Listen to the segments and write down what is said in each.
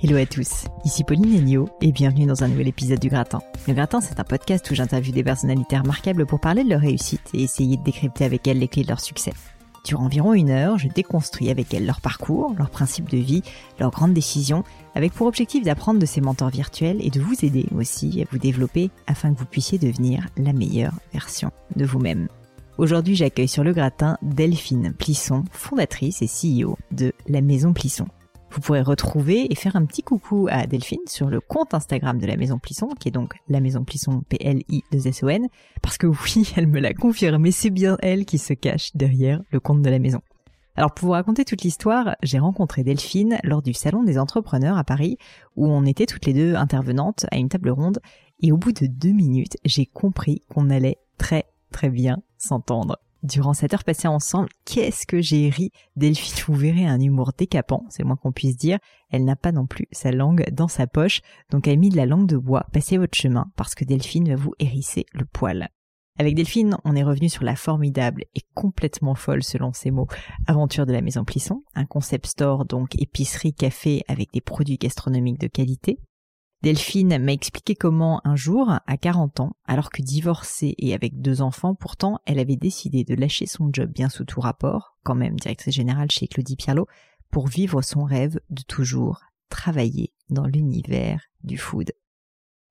Hello à tous, ici Pauline Enio et bienvenue dans un nouvel épisode du Gratin. Le Gratin, c'est un podcast où j'interviewe des personnalités remarquables pour parler de leur réussite et essayer de décrypter avec elles les clés de leur succès. Durant environ une heure, je déconstruis avec elles leur parcours, leurs principes de vie, leurs grandes décisions, avec pour objectif d'apprendre de ces mentors virtuels et de vous aider aussi à vous développer afin que vous puissiez devenir la meilleure version de vous-même. Aujourd'hui, j'accueille sur le gratin Delphine Plisson, fondatrice et CEO de la Maison Plisson. Vous pourrez retrouver et faire un petit coucou à Delphine sur le compte Instagram de la Maison Plisson, qui est donc la Maison Plisson P-L-I-2-S-O-N, parce que oui, elle me l'a confirmé, c'est bien elle qui se cache derrière le compte de la maison. Alors pour vous raconter toute l'histoire, j'ai rencontré Delphine lors du Salon des entrepreneurs à Paris, où on était toutes les deux intervenantes à une table ronde, et au bout de deux minutes, j'ai compris qu'on allait très très bien s'entendre. Durant cette heure passée ensemble, qu'est-ce que j'ai ri Delphine, vous verrez un humour décapant, c'est moins qu'on puisse dire. Elle n'a pas non plus sa langue dans sa poche, donc elle a mis de la langue de bois. Passez votre chemin, parce que Delphine va vous hérisser le poil. Avec Delphine, on est revenu sur la formidable et complètement folle, selon ses mots, aventure de la Maison Plisson, un concept store donc épicerie café avec des produits gastronomiques de qualité, Delphine m'a expliqué comment un jour, à 40 ans, alors que divorcée et avec deux enfants, pourtant, elle avait décidé de lâcher son job bien sous tout rapport, quand même directrice générale chez Claudie Pierlot, pour vivre son rêve de toujours travailler dans l'univers du food.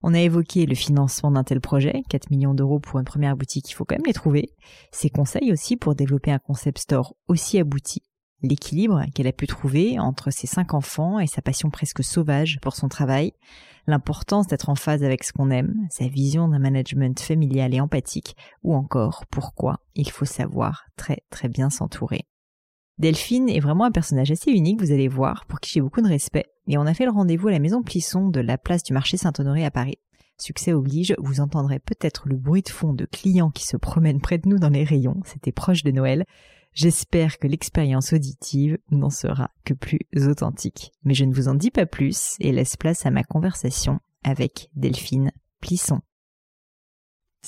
On a évoqué le financement d'un tel projet, 4 millions d'euros pour une première boutique, il faut quand même les trouver. Ses conseils aussi pour développer un concept store aussi abouti l'équilibre qu'elle a pu trouver entre ses cinq enfants et sa passion presque sauvage pour son travail, l'importance d'être en phase avec ce qu'on aime, sa vision d'un management familial et empathique, ou encore pourquoi il faut savoir très très bien s'entourer. Delphine est vraiment un personnage assez unique, vous allez voir, pour qui j'ai beaucoup de respect, et on a fait le rendez-vous à la maison Plisson de la place du marché Saint-Honoré à Paris. Succès oblige, vous entendrez peut-être le bruit de fond de clients qui se promènent près de nous dans les rayons, c'était proche de Noël, J'espère que l'expérience auditive n'en sera que plus authentique. Mais je ne vous en dis pas plus et laisse place à ma conversation avec Delphine Plisson.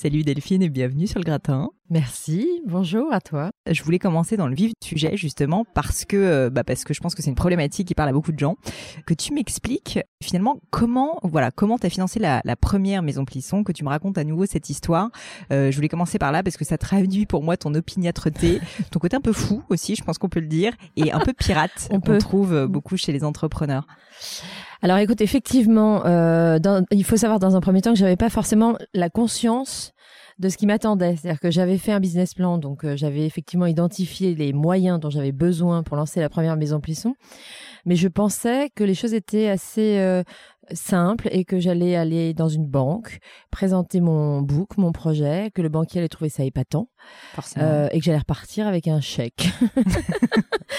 Salut Delphine et bienvenue sur le gratin. Merci, bonjour à toi. Je voulais commencer dans le vif du sujet justement parce que euh, bah parce que je pense que c'est une problématique qui parle à beaucoup de gens. Que tu m'expliques finalement comment voilà comment t'as financé la, la, première maison Plisson, que tu me racontes à nouveau cette histoire. Euh, je voulais commencer par là parce que ça traduit pour moi ton opiniâtreté, ton côté un peu fou aussi, je pense qu'on peut le dire, et un peu pirate. On, peut. trouve euh, beaucoup chez les entrepreneurs. Alors écoute, effectivement, euh, il faut savoir dans un premier temps que j'avais pas forcément la conscience de ce qui m'attendait. C'est-à-dire que j'avais fait un business plan, donc euh, j'avais effectivement identifié les moyens dont j'avais besoin pour lancer la première maison Plisson. Mais je pensais que les choses étaient assez euh, simples et que j'allais aller dans une banque, présenter mon book, mon projet, que le banquier allait trouver ça épatant, euh, et que j'allais repartir avec un chèque.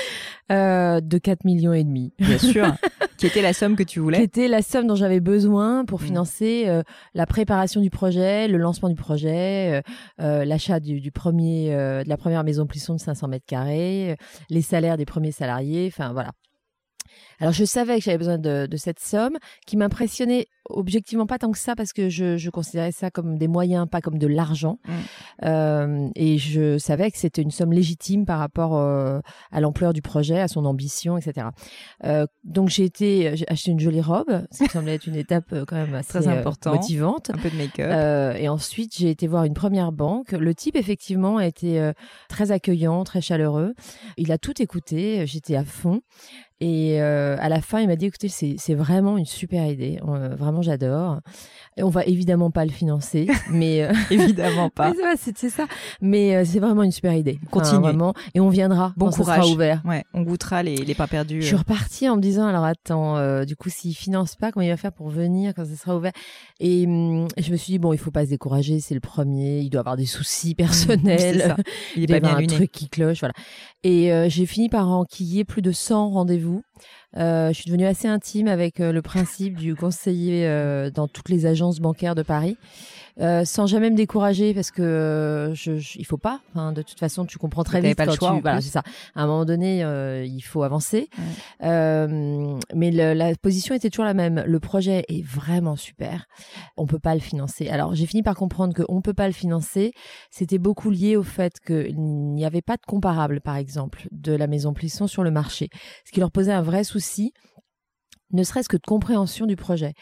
Euh, de 4 millions et demi. Bien sûr. qui était la somme que tu voulais Qui était la somme dont j'avais besoin pour mm. financer euh, la préparation du projet, le lancement du projet, euh, l'achat du, premier, de la première maison Plisson de 500 mètres carrés, les salaires des premiers salariés, enfin voilà. Alors je savais que j'avais besoin de, de, cette somme qui m'impressionnait objectivement pas tant que ça parce que je, je considérais ça comme des moyens, pas comme de l'argent. Mm. Euh, et je savais que c'était une somme légitime par rapport euh, à l'ampleur du projet, à son ambition, etc. Euh, donc j'ai été, j'ai acheté une jolie robe, ce qui semblait être une étape quand même assez Très important, motivante. Un peu de make-up. Et ensuite j'ai été voir une première banque. Le type effectivement a été très accueillant, très chaleureux. Il a tout écouté, j'étais à fond. Et euh, à la fin, il m'a dit écoutez, c'est vraiment une super idée. Euh, vraiment, j'adore. On va évidemment pas le financer, mais euh, évidemment pas. c'est ça. Mais euh, c'est vraiment une super idée. Continue. vraiment. Et on viendra. Bon quand courage. Ça sera ouvert. Ouais, on goûtera les, les pas perdus. Je suis repartie en me disant alors attends, du coup, s'il finance pas, comment il va faire pour venir quand ça sera ouvert? Et hum, je me suis dit bon, il faut pas se décourager. C'est le premier. Il doit avoir des soucis personnels. ça. Il est pas bien un truc qui cloche, voilà. Et j'ai fini par enquiller plus de 100 rendez-vous euh, je suis devenue assez intime avec euh, le principe du conseiller euh, dans toutes les agences bancaires de Paris. Euh, sans jamais me décourager parce que euh, je, je, il faut pas. Enfin, de toute façon, tu comprends très vite pas quand le choix, tu. Voilà, c'est ça. À un moment donné, euh, il faut avancer. Ouais. mais le, la position était toujours la même. Le projet est vraiment super. On peut pas le financer. Alors, j'ai fini par comprendre que on peut pas le financer. C'était beaucoup lié au fait qu'il n'y avait pas de comparable, par exemple, de la maison Plisson sur le marché, ce qui leur posait un vrai souci ne serait-ce que de compréhension du projet.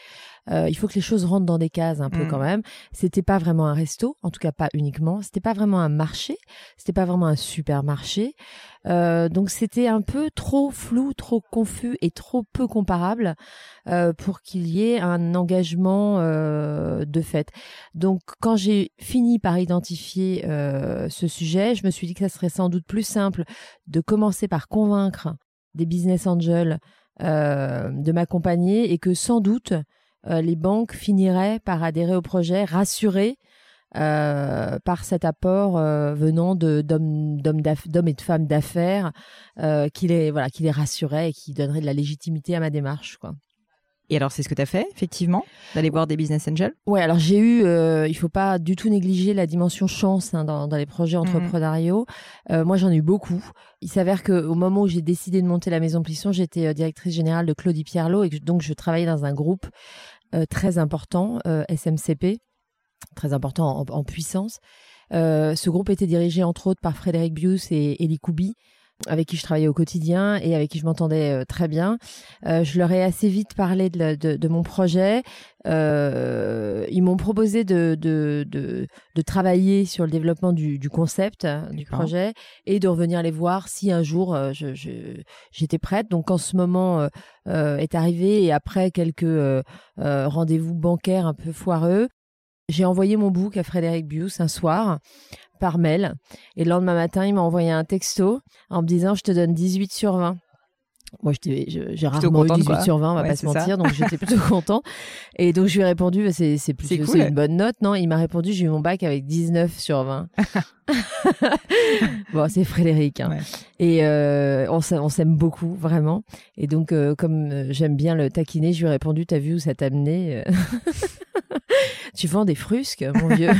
Euh, il faut que les choses rentrent dans des cases un peu Mm. quand même. C'était pas vraiment un resto, en tout cas pas uniquement. C'était pas vraiment un marché. C'était pas vraiment un supermarché. Euh, donc c'était un peu trop flou, trop confus et trop peu comparable euh, pour qu'il y ait un engagement euh, de fait. Donc quand j'ai fini par identifier euh, ce sujet, je me suis dit que ça serait sans doute plus simple de commencer par convaincre des business angels de m'accompagner et que sans doute euh, les banques finiraient par adhérer au projet, rassurées euh, par cet apport euh, venant de d'hommes d'hommes et de femmes d'affaires euh, qui les voilà qui les rassurait et qui donnerait de la légitimité à ma démarche quoi. Et alors, c'est ce que tu as fait, effectivement, d'aller voir des business angels? Ouais, alors j'ai eu, euh, il faut pas du tout négliger la dimension chance hein, dans, dans, les projets entrepreneuriaux. Mmh. Euh, moi, j'en ai eu beaucoup. Il s'avère qu'au moment où j'ai décidé de monter la Maison Plisson, j'étais euh, directrice générale de Claudie Pierlot et que, donc je travaillais dans un groupe euh, très important, SMCP, très important en, en puissance. Ce groupe était dirigé entre autres par Frédéric Bius et Elie Koubi avec qui je travaillais au quotidien et avec qui je m'entendais euh, très bien. Euh, je leur ai assez vite parlé de, de, de mon projet. Euh, ils m'ont proposé de, de, de, de, travailler sur le développement du, du concept du projet et de revenir les voir si un jour je, je, j'étais prête. Donc en ce moment est arrivé et après quelques rendez-vous bancaires un peu foireux, j'ai envoyé mon book à Frédéric Bius un soir par mail. Et le lendemain matin, il m'a envoyé un texto en me disant Je te donne 18 sur 20. Moi, j'ai rarement eu 18 quoi. sur 20, on va ouais, pas se mentir, ça. donc j'étais plutôt content. Et donc, je lui ai répondu bah, C'est plutôt cool. une bonne note, non? Il m'a répondu J'ai eu mon bac avec 19 sur 20. bon, c'est Frédéric. Hein. Ouais. Et euh, on s'aime beaucoup, vraiment. Et donc, euh, comme euh, j'aime bien le taquiner, je lui ai répondu T'as vu où ça t'a amené euh? Tu vends des frusques, mon vieux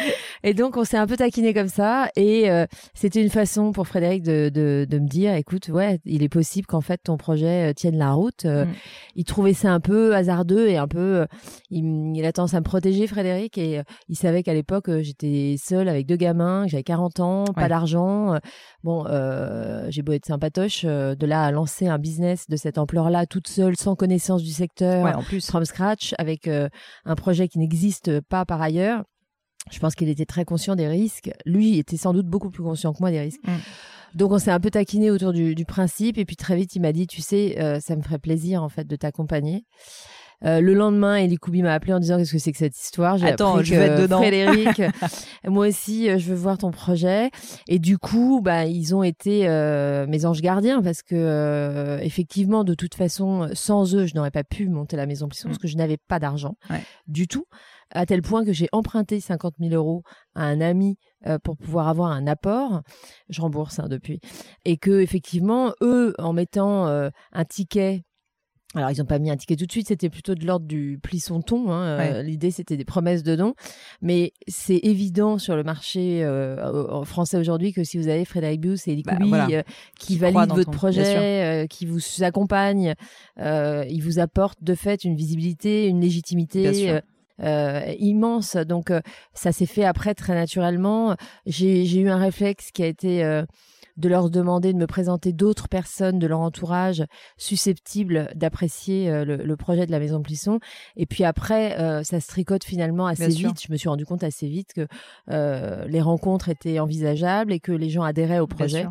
Et donc, on s'est un peu taquiné comme ça. Et euh, c'était une façon pour Frédéric de, de, de, me dire, écoute, ouais, il est possible qu'en fait, ton projet euh, tienne la route. Euh, Mm. Il trouvait ça un peu hasardeux et un peu... euh, il, il a tendance à me protéger, Frédéric. Et il savait qu'à l'époque, j'étais seule avec deux gamins, que j'avais 40 ans, pas Ouais. d'argent. Bon, euh, j'ai beau être sympatoche, de là à lancer un business de cette ampleur-là, toute seule, sans connaissance du secteur Ouais, en plus. from scratch avec un projet qui n'existe pas par ailleurs. Je pense qu'il était très conscient des risques. Lui était sans doute beaucoup plus conscient que moi des risques. Mm. Donc on s'est un peu taquiné autour du, du principe et puis très vite il m'a dit tu sais euh, ça me ferait plaisir en fait de t'accompagner. Euh, le lendemain, Elie Koubi m'a appelé en disant qu'est-ce que c'est que cette histoire? J'ai Attends, appris je vais être dedans. Frédéric, moi aussi, euh, je veux voir ton projet. Et du coup, bah, ils ont été euh, mes anges gardiens parce que euh, effectivement, de toute façon, sans eux, je n'aurais pas pu monter la maison Plisson Mm. parce que je n'avais pas d'argent Ouais. du tout. À tel point que j'ai emprunté 50 000 euros à un ami euh, pour pouvoir avoir un apport. Je rembourse hein, depuis. Et que effectivement, eux, en mettant euh, un ticket Alors, ils n'ont pas mis un ticket tout de suite, c'était plutôt de l'ordre du pli son ton. Hein. Euh, l'idée, c'était des promesses de dons. Mais c'est évident sur le marché euh, français aujourd'hui que si vous avez Frédéric Bius et Eli bah, euh, qui, valident votre projet, qui vous accompagnent, ils vous apportent de fait une visibilité, une légitimité. Immense. Donc ça s'est fait après très naturellement. J'ai eu un réflexe qui a été de leur demander de me présenter d'autres personnes de leur entourage susceptibles d'apprécier euh, le, projet de la Maison Plisson. Et puis après, euh, ça se tricote finalement assez vite. Je me suis rendu compte assez vite que euh, les rencontres étaient envisageables et que les gens adhéraient au projet.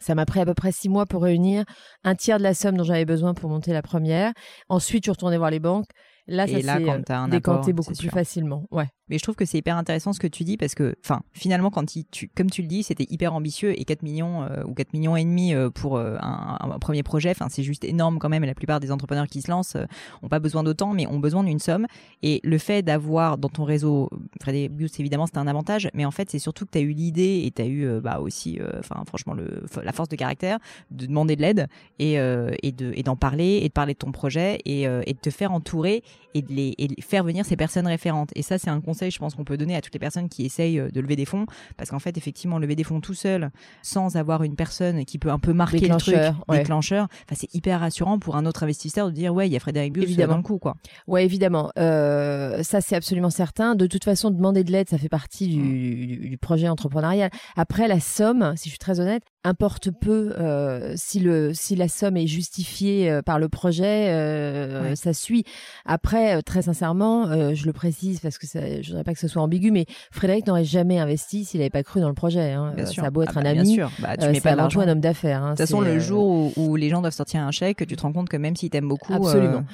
Ça m'a pris à peu près six mois pour réunir un tiers de la somme dont j'avais besoin pour monter la première. Ensuite, je suis retournée voir les banques. Là, ça s'est décanté beaucoup plus facilement. Ouais. Mais je trouve que c'est hyper intéressant ce que tu dis parce que, enfin, finalement, quand tu, comme tu le dis, c'était hyper ambitieux et 4 millions euh, ou 4 millions et demi euh, pour euh, un, premier projet, c'est juste énorme quand même. La plupart des entrepreneurs qui se lancent ont pas besoin d'autant, mais ont besoin d'une somme. Et le fait d'avoir dans ton réseau, Freddy évidemment, c'est un avantage, mais en fait, c'est surtout que tu as eu l'idée et tu as eu, bah, aussi, enfin, franchement, la force de caractère de demander de l'aide et, et de, et d'en parler et de parler de ton projet et, de te faire entourer et de les, et de faire venir ces personnes référentes. Et ça, c'est un je pense qu'on peut donner à toutes les personnes qui essayent euh, de lever des fonds, parce qu'en fait, effectivement, lever des fonds tout seul, sans avoir une personne qui peut un peu marquer le truc, déclencheur, enfin, c'est hyper rassurant pour un autre investisseur de dire, ouais, il y a Frédéric Bius évidemment. dans le coup, quoi. Ouais, évidemment. Euh, ça, c'est absolument certain. De toute façon, demander de l'aide, ça fait partie du, du, projet entrepreneurial. Après, la somme, si je suis très honnête, importe peu euh, si le si la somme est justifiée euh, par le projet euh, ça suit. Après très sincèrement je le précise parce que ça, je voudrais pas que ce soit ambigu mais Frédéric n'aurait jamais investi s'il n'avait pas cru dans le projet hein. ça a beau être ah un bah, ami bien sûr. Bah, tu mets pas avant tout un homme d'affaires hein. de toute façon le jour où, les gens doivent sortir un chèque tu te rends compte que même s'ils t'aiment beaucoup absolument.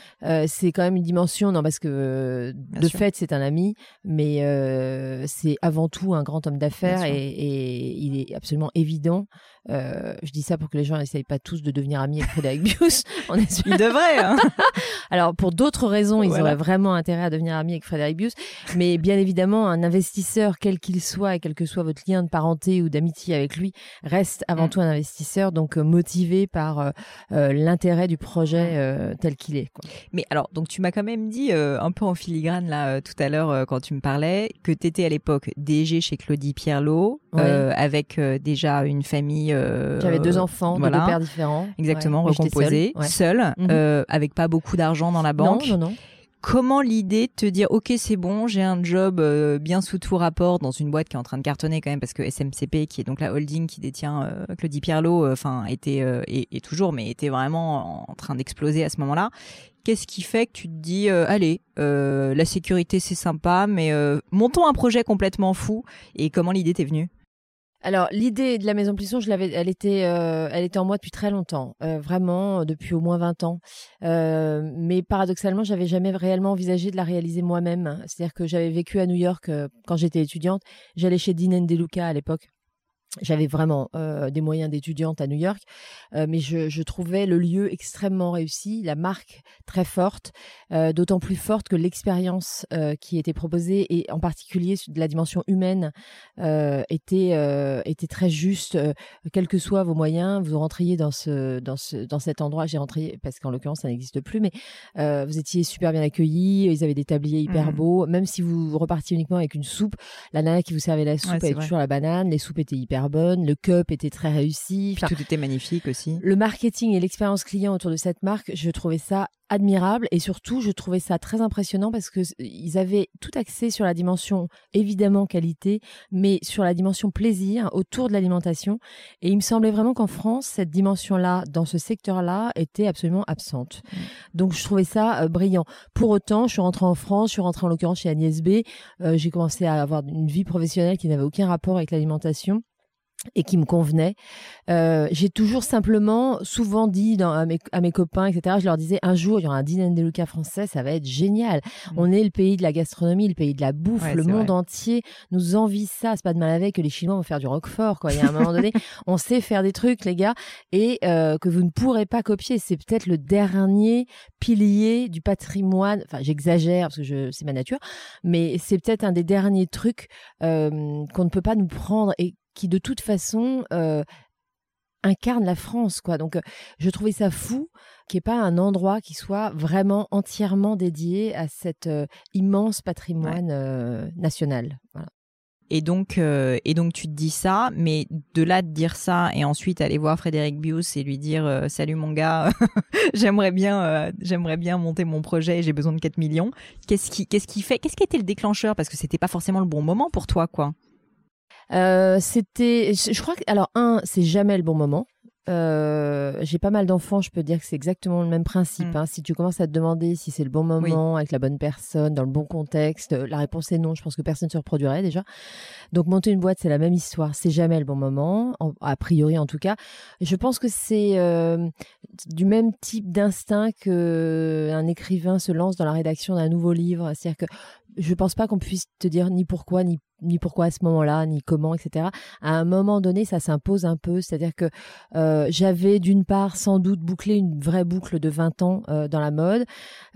C'est quand même une dimension non parce que de fait c'est un ami mais c'est avant tout un grand homme d'affaires et, et il est absolument évident euh, je dis ça pour que les gens n'essayent pas tous de devenir amis avec Frédéric Bius. On est Ils devraient. Hein. Alors pour d'autres raisons, ils auraient vraiment intérêt à devenir amis avec Frédéric Bius. Mais bien évidemment, un investisseur, quel qu'il soit et quel que soit votre lien de parenté ou d'amitié avec lui, reste avant mm. tout un investisseur, donc euh, motivé par euh, l'intérêt du projet tel qu'il est. Quoi. Mais alors, donc tu m'as quand même dit un peu en filigrane là tout à l'heure quand tu me parlais que tu étais à l'époque DG chez Claudie Pierlot, avec déjà une famille euh, J'avais deux enfants, de deux pères différents. Exactement, recomposés, seul, mhm. euh, avec pas beaucoup d'argent dans la banque. Non, non, non. Comment l'idée de te dire ok c'est bon j'ai un job euh, bien sous tout rapport dans une boîte qui est en train de cartonner quand même parce que SMCP qui est donc la holding qui détient euh, Claudie Pierlot enfin était et, toujours mais était vraiment en train d'exploser à ce moment-là qu'est-ce qui fait que tu te dis allez la sécurité c'est sympa mais montons un projet complètement fou et comment l'idée t'est venue? Alors l'idée de la maison Plisson, je l'avais, elle était, euh, elle était en moi depuis très longtemps, euh, vraiment depuis au moins 20 ans. Euh, mais paradoxalement, j'avais jamais réellement envisagé de la réaliser moi-même. C'est-à-dire que j'avais vécu à New York quand j'étais étudiante. J'allais chez Dean DeLuca à l'époque j'avais vraiment euh, des moyens d'étudiante à New York, euh, mais je, je, trouvais le lieu extrêmement réussi, la marque très forte, euh, d'autant plus forte que l'expérience qui était proposée et en particulier de la dimension humaine était était très juste. quels que soient vos moyens, vous rentriez dans ce dans ce dans cet endroit. J'ai rentré parce qu'en l'occurrence ça n'existe plus, mais vous étiez super bien accueillis. Ils avaient des tabliers hyper mmh. beaux, même si vous repartiez uniquement avec une soupe. La nana qui vous servait la soupe avait toujours la banane. Les soupes étaient hyper le cup était très réussi. tout était magnifique aussi. Le marketing et l'expérience client autour de cette marque, je trouvais ça admirable et surtout je trouvais ça très impressionnant parce que ils avaient tout axé sur la dimension évidemment qualité mais sur la dimension plaisir autour de l'alimentation et il me semblait vraiment qu'en France cette dimension là dans ce secteur là était absolument absente mmh. donc je trouvais ça euh, brillant pour autant je suis rentrée en France je suis rentrée en l'occurrence chez Agnès B euh, j'ai commencé à avoir une vie professionnelle qui n'avait aucun rapport avec l'alimentation et qui me convenait. Euh, j'ai toujours simplement, souvent dit dans, à, mes, à, mes, copains, etc., je leur disais, un jour, il y aura un dîner de Lucas français, ça va être génial. Mmh. On est le pays de la gastronomie, le pays de la bouffe, le monde entier nous envie ça. C'est pas de mal avec que les Chinois vont faire du roquefort, quoi. Il y a un moment donné, on sait faire des trucs, les gars, et euh, que vous ne pourrez pas copier. C'est peut-être le dernier pilier du patrimoine. Enfin, j'exagère parce que je, c'est ma nature, mais c'est peut-être un des derniers trucs euh, qu'on ne peut pas nous prendre et qui de toute façon euh, incarne la France, quoi. Donc, euh, je trouvais ça fou qui est pas un endroit qui soit vraiment entièrement dédié à cet immense patrimoine national. Voilà. Et donc, euh, et donc tu te dis ça, mais de là de dire ça et ensuite aller voir Frédéric Bius et lui dire euh, salut mon gars, j'aimerais bien, euh, j'aimerais bien monter mon projet, j'ai besoin de 4 millions. Qu'est-ce qui, qu'est-ce qui fait, qu'est-ce qui a été le déclencheur? Parce que c'était pas forcément le bon moment pour toi, quoi. C'était, je crois que, alors un, c'est jamais le bon moment. Euh, j'ai pas mal d'enfants, je peux dire que c'est exactement le même principe. Mm. Hein. Si tu commences à te demander si c'est le bon moment, avec la bonne personne, dans le bon contexte, la réponse est non. Je pense que personne ne se reproduirait déjà. Donc monter une boîte, c'est la même histoire. C'est jamais le bon moment, a priori en tout cas. Je pense que c'est euh, du même type d'instinct qu'un écrivain se lance dans la rédaction d'un nouveau livre. C'est-à-dire que je pense pas qu'on puisse te dire ni pourquoi ni ni pourquoi à ce moment-là, ni comment, etc. À un moment donné, ça s'impose un peu. C'est-à-dire que euh, j'avais d'une part sans doute bouclé une vraie boucle de 20 ans euh, dans la mode.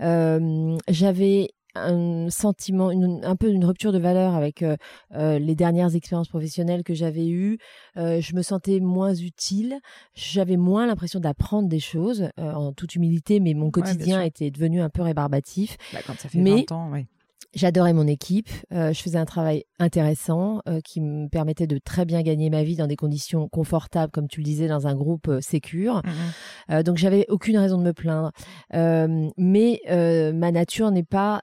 Euh, j'avais un sentiment, un peu une rupture de valeur avec les dernières expériences professionnelles que j'avais eues. je me sentais moins utile, j'avais moins l'impression d'apprendre des choses, en toute humilité, mais mon quotidien était devenu un peu rébarbatif. Bah, quand ça fait mais, 20 ans, oui. J'adorais mon équipe, euh, je faisais un travail intéressant euh, qui me permettait de très bien gagner ma vie dans des conditions confortables, comme tu le disais, dans un groupe euh, sécure. Mmh donc j'avais aucune raison de me plaindre. mais ma nature n'est pas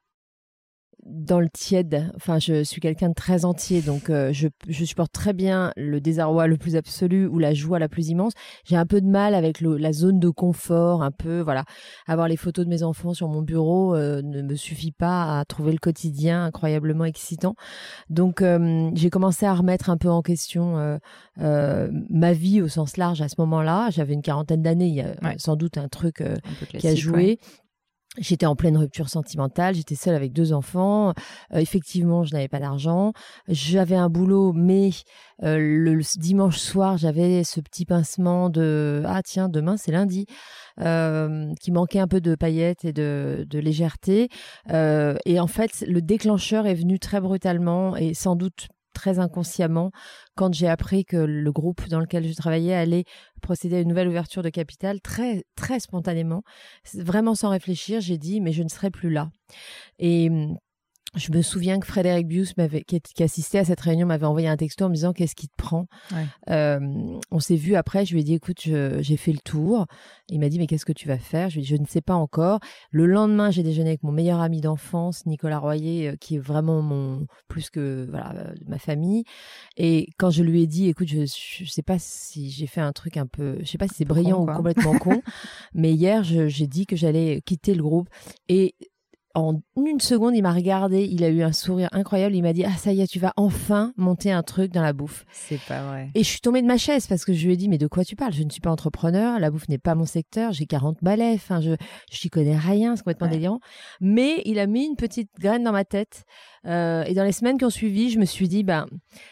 dans le tiède. Enfin, je suis quelqu'un de très entier, donc euh, je, je, supporte très bien le désarroi le plus absolu ou la joie la plus immense. J'ai un peu de mal avec le, la zone de confort, un peu, voilà. Avoir les photos de mes enfants sur mon bureau euh, ne me suffit pas à trouver le quotidien incroyablement excitant. Donc, euh, j'ai commencé à remettre un peu en question ma vie au sens large à ce moment-là. J'avais une quarantaine d'années, il y a sans doute un truc qui a joué. J'étais en pleine rupture sentimentale, j'étais seule avec deux enfants. Euh, effectivement, je n'avais pas d'argent. J'avais un boulot, mais euh, le, dimanche soir, j'avais ce petit pincement de ah tiens, demain c'est lundi, euh, qui manquait un peu de paillettes et de, de légèreté. et en fait, le déclencheur est venu très brutalement et sans doute très inconsciemment quand j'ai appris que le groupe dans lequel je travaillais allait procéder à une nouvelle ouverture de capital très très spontanément vraiment sans réfléchir. J'ai dit mais je ne serai plus là. Et je me souviens que Frédéric Bius, m'avait, qui, assistait à cette réunion, m'avait envoyé un texto en me disant Qu'est-ce qui te prend? Euh, On s'est vu après, je lui ai dit Écoute, j'ai fait le tour. Il m'a dit Mais qu'est-ce que tu vas faire? Je lui ai dit Je ne sais pas encore. Le lendemain, j'ai déjeuné avec mon meilleur ami d'enfance, Nicolas Royer, euh, qui est vraiment mon plus que voilà, euh, ma famille. Et quand je lui ai dit Écoute, je ne sais pas si j'ai fait un truc un peu, je sais pas si c'est brillant ou complètement con, mais hier, j'ai dit que j'allais quitter le groupe. Et en une seconde, il m'a regardé, il a eu un sourire incroyable, il m'a dit "Ah ça y est, tu vas enfin monter un truc dans la bouffe." C'est pas vrai. Et je suis tombée de ma chaise parce que je lui ai dit "Mais de quoi tu parles? Je ne suis pas entrepreneur, la bouffe n'est pas mon secteur, j'ai 40 balais, enfin je je connais rien, c'est complètement délirant." Mais il a mis une petite graine dans ma tête euh, et dans les semaines qui ont suivi, je me suis dit, ben,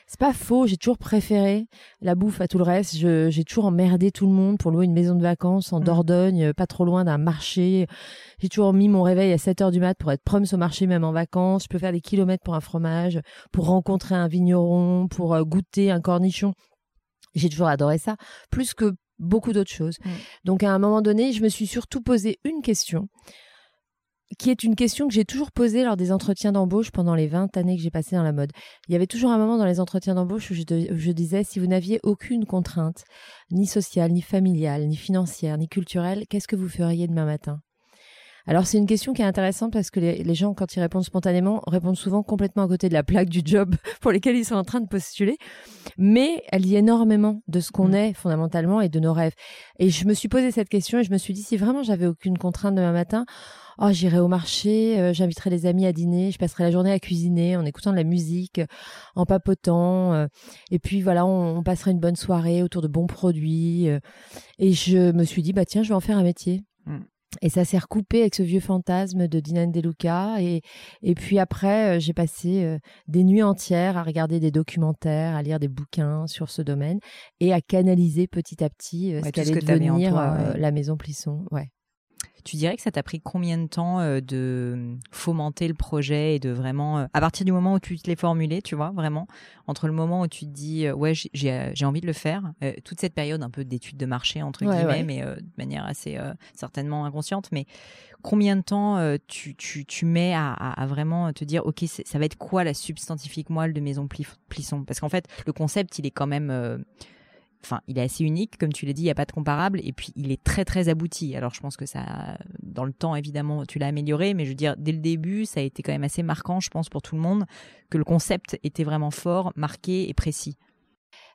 c'est pas faux, j'ai toujours préféré la bouffe à tout le reste. J'ai toujours emmerdé tout le monde pour louer une maison de vacances en mmh. Dordogne, pas trop loin d'un marché. J'ai toujours mis mon réveil à 7 heures du mat pour être proms au marché, même en vacances. Je peux faire des kilomètres pour un fromage, pour rencontrer un vigneron, pour euh, goûter un cornichon. J'ai toujours adoré ça, plus que beaucoup d'autres choses. Mmh. Donc à un moment donné, je me suis surtout posé une question qui est une question que j'ai toujours posée lors des entretiens d'embauche pendant les 20 années que j'ai passées dans la mode. Il y avait toujours un moment dans les entretiens d'embauche où je, disais, si vous n'aviez aucune contrainte, ni sociale, ni familiale, ni financière, ni culturelle, qu'est-ce que vous feriez demain matin? Alors c'est une question qui est intéressante parce que les, gens, quand ils répondent spontanément, répondent souvent complètement à côté de la plaque du job pour lesquels ils sont en train de postuler. Mais elle dit énormément de ce qu'on mmh. est fondamentalement et de nos rêves. Et je me suis posé cette question et je me suis dit, si vraiment j'avais aucune contrainte demain matin, oh, j'irai au marché, euh, j'inviterai les amis à dîner, je passerai la journée à cuisiner en écoutant de la musique, en papotant. Euh, et puis voilà, on, on, passerait une bonne soirée autour de bons produits. Euh. et je me suis dit, bah tiens, je vais en faire un métier. Mmh. Et ça s'est recoupé avec ce vieux fantasme de Dinan Deluca. Et, et puis après, j'ai passé des nuits entières à regarder des documentaires, à lire des bouquins sur ce domaine et à canaliser petit à petit ce qu'allait devenir la maison Plisson. Ouais. Tu dirais que ça t'a pris combien de temps euh, de fomenter le projet et de vraiment, euh, à partir du moment où tu te l'es formulé, tu vois, vraiment, entre le moment où tu te dis, euh, ouais, j'ai envie de le faire, toute cette période un peu d'étude de marché, entre guillemets, mais de manière assez certainement inconsciente, mais combien de temps tu, tu, tu, mets à, à, vraiment te dire, ok, ça va être quoi la substantifique moelle de Maison Plisson? Parce qu'en fait, le concept, il est quand même enfin, il est assez unique, comme tu l'as dit, il n'y a pas de comparable, et puis il est très très abouti. Alors je pense que ça, dans le temps évidemment, tu l'as amélioré, mais je veux dire, dès le début, ça a été quand même assez marquant, je pense, pour tout le monde, que le concept était vraiment fort, marqué et précis.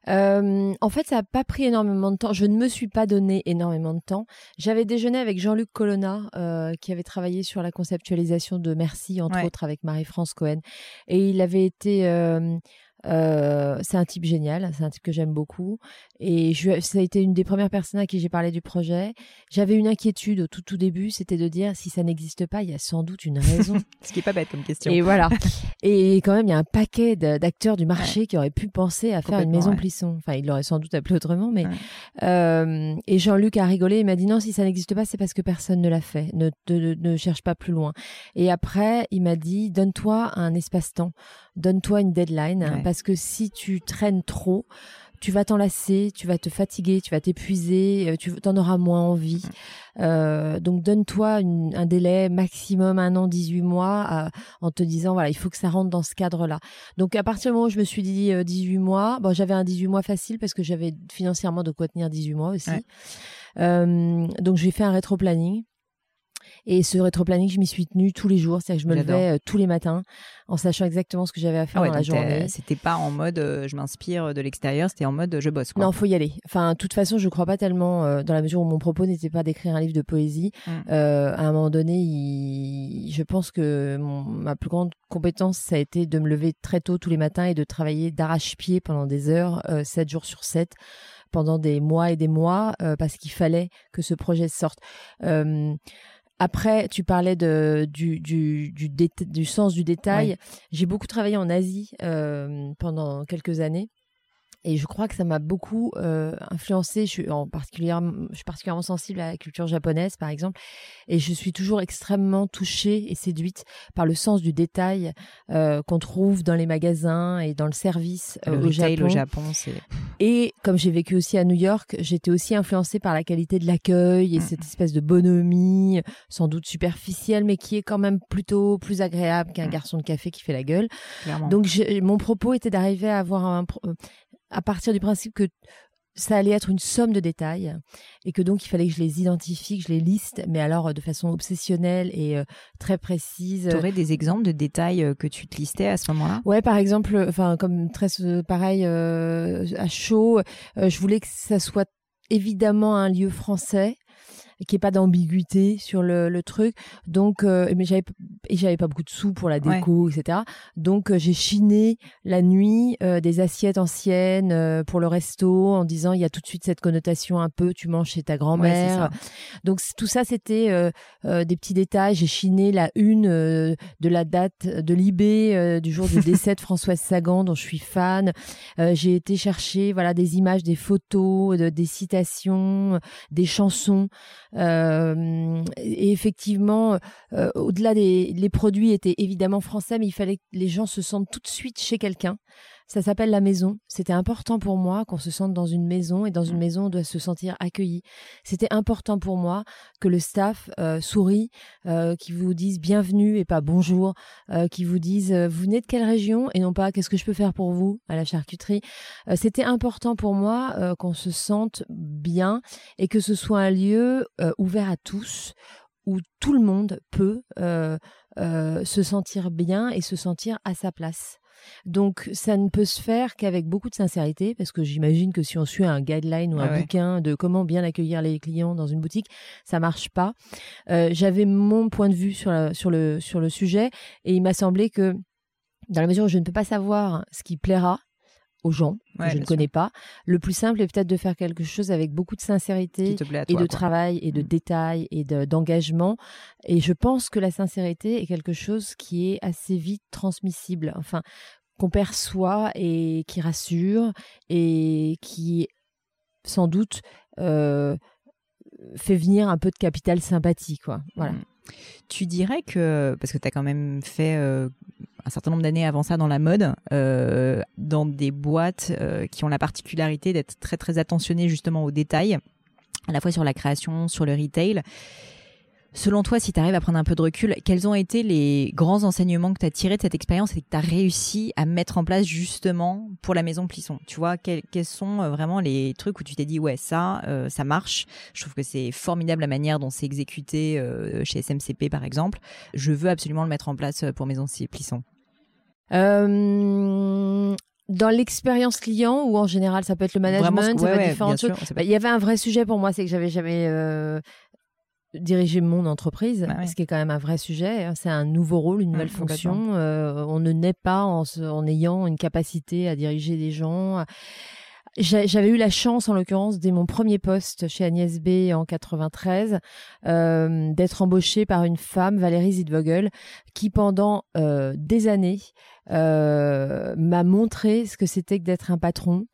Euh, en fait, ça n'a pas pris énormément de temps. Je ne me suis pas donné énormément de temps. J'avais déjeuné avec Jean-Luc Colonna, euh, qui avait travaillé sur la conceptualisation de Merci, entre autres, avec Marie-France Cohen. Et il avait été euh, euh, c'est un type génial, c'est un type que j'aime beaucoup. Et je, ça a été une des premières personnes à qui j'ai parlé du projet. J'avais une inquiétude au tout, tout début, c'était de dire si ça n'existe pas, il y a sans doute une raison. Ce qui est pas bête comme question. Et voilà. Et quand même, il y a un paquet d'acteurs du marché qui auraient pu penser à faire une maison Plisson. Enfin, il l'aurait sans doute appelé autrement, mais. Euh, et Jean-Luc a rigolé. Il m'a dit non, si ça n'existe pas, c'est parce que personne ne l'a fait. Ne, ne cherche pas plus loin. Et après, il m'a dit donne-toi un espace-temps donne-toi une deadline parce que si tu traînes trop, tu vas t'enlacer, tu vas te fatiguer, tu vas t'épuiser, euh, tu en auras moins envie. Euh, donc donne-toi un délai maximum un an, 18 mois en te disant voilà, il faut que ça rentre dans ce cadre-là. Donc à partir du moment où je me suis dit 18 euh, mois, bon j'avais un 18 mois facile parce que j'avais financièrement de quoi tenir 18 mois aussi. donc j'ai fait un rétro-planning. Et ce rétro-planning, je m'y suis tenue tous les jours. C'est-à-dire que je me levais euh, tous les matins en sachant exactement ce que j'avais à faire ah dans la journée. C'était pas en mode euh, je m'inspire de l'extérieur, c'était en mode je bosse. Quoi. Non, faut y aller. Enfin, de toute façon, je crois pas tellement euh, dans la mesure où mon propos n'était pas d'écrire un livre de poésie. Mmh. à un moment donné, je pense que ma plus grande compétence, ça a été de me lever très tôt tous les matins et de travailler d'arrache-pied pendant des heures, 7 jours sur 7 pendant des mois et des mois parce qu'il fallait que ce projet sorte. Après, tu parlais de, du, du, du, du sens du détail. J'ai beaucoup travaillé en Asie euh, pendant quelques années. Et je crois que ça m'a beaucoup euh, influencé. Je suis, en particulier, je suis particulièrement sensible à la culture japonaise, par exemple. Et je suis toujours extrêmement touchée et séduite par le sens du détail euh, qu'on trouve dans les magasins et dans le service euh, au Japon. Au Japon et comme j'ai vécu aussi à New York, j'étais aussi influencée par la qualité de l'accueil et cette espèce de bonhomie, sans doute superficielle, mais qui est quand même plutôt plus agréable qu'un garçon de café qui fait la gueule. Donc mon propos était d'arriver à avoir un, à partir du principe que ça allait être une somme de détails et que donc il fallait que je les identifie, que je les liste, mais alors de façon obsessionnelle et euh, très précise. Tu aurais des exemples de détails euh, que tu te listais à ce moment-là? Ouais, par exemple, enfin comme très pareil euh, à chaud, je voulais que ça soit évidemment un lieu français qu'il n'y ait pas d'ambiguïté sur le, le, truc. Donc, euh, mais j'avais et j'avais pas beaucoup de sous pour la déco, etc. Donc, euh, j'ai chiné la nuit euh, des assiettes anciennes pour le resto en disant il y a tout de suite cette connotation un peu tu manges chez ta grand-mère. Donc tout ça c'était des petits détails. J'ai chiné la une de la date de l'IB du jour du décès de Françoise Sagan dont je suis fan. j'ai été chercher voilà des images, des photos, des citations, des chansons. Euh, et effectivement, euh, au-delà des les produits étaient évidemment français, mais il fallait que les gens se sentent tout de suite chez quelqu'un. Ça s'appelle la maison. C'était important pour moi qu'on se sente dans une maison et dans une mmh. maison on doit se sentir accueilli. C'était important pour moi que le staff euh, sourit, euh, qui vous dise bienvenue et pas bonjour, euh, qui vous dise vous venez de quelle région et non pas qu'est-ce que je peux faire pour vous à la charcuterie. C'était important pour moi qu'on se sente bien et que ce soit un lieu ouvert à tous où tout le monde peut se sentir bien et se sentir à sa place. Donc ça ne peut se faire qu'avec beaucoup de sincérité, parce que j'imagine que si on suit un guideline ou un bouquin de comment bien accueillir les clients dans une boutique, ça marche pas. Euh, j'avais mon point de vue sur, sur, le, sur le sujet, et il m'a semblé que dans la mesure où je ne peux pas savoir ce qui plaira, aux gens que je ne connais pas. Le plus simple est peut-être de faire quelque chose avec beaucoup de sincérité et de travail et de mmh. détails et d'engagement. et je pense que la sincérité est quelque chose qui est assez vite transmissible. Enfin, qu'on perçoit et qui rassure et qui sans doute euh, fait venir un peu de capital sympathie, quoi. Voilà. Mm. Tu dirais que, parce que tu as quand même fait euh, un certain nombre d'années avant ça dans la mode, euh, dans des boîtes euh, qui ont la particularité d'être très très attentionnées justement aux détails, à la fois sur la création, sur le retail. Selon toi, si tu arrives à prendre un peu de recul, quels ont été les grands enseignements que tu as tirés de cette expérience et que tu as réussi à mettre en place justement pour la maison Plisson? Tu vois, quels, sont euh, vraiment les trucs où tu t'es dit, ouais, ça, ça marche? Je trouve que c'est formidable la manière dont c'est exécuté chez SMCP, par exemple. Je veux absolument le mettre en place pour Maison Plisson. Euh, dans l'expérience client ou en général ça peut être le management, ça peut être différentes choses. Bah, il y avait un vrai sujet pour moi, c'est que j'avais jamais diriger mon entreprise, bah ce qui est quand même un vrai sujet. Hein. C'est un nouveau rôle, une nouvelle fonction. Euh, on ne naît pas en, en, ayant une capacité à diriger des gens. J'avais eu la chance, en l'occurrence, dès mon premier poste chez Agnès B en 93, euh, d'être embauchée par une femme, Valérie Zidvogel, qui pendant euh, des années euh, m'a montré ce que c'était que d'être un patron.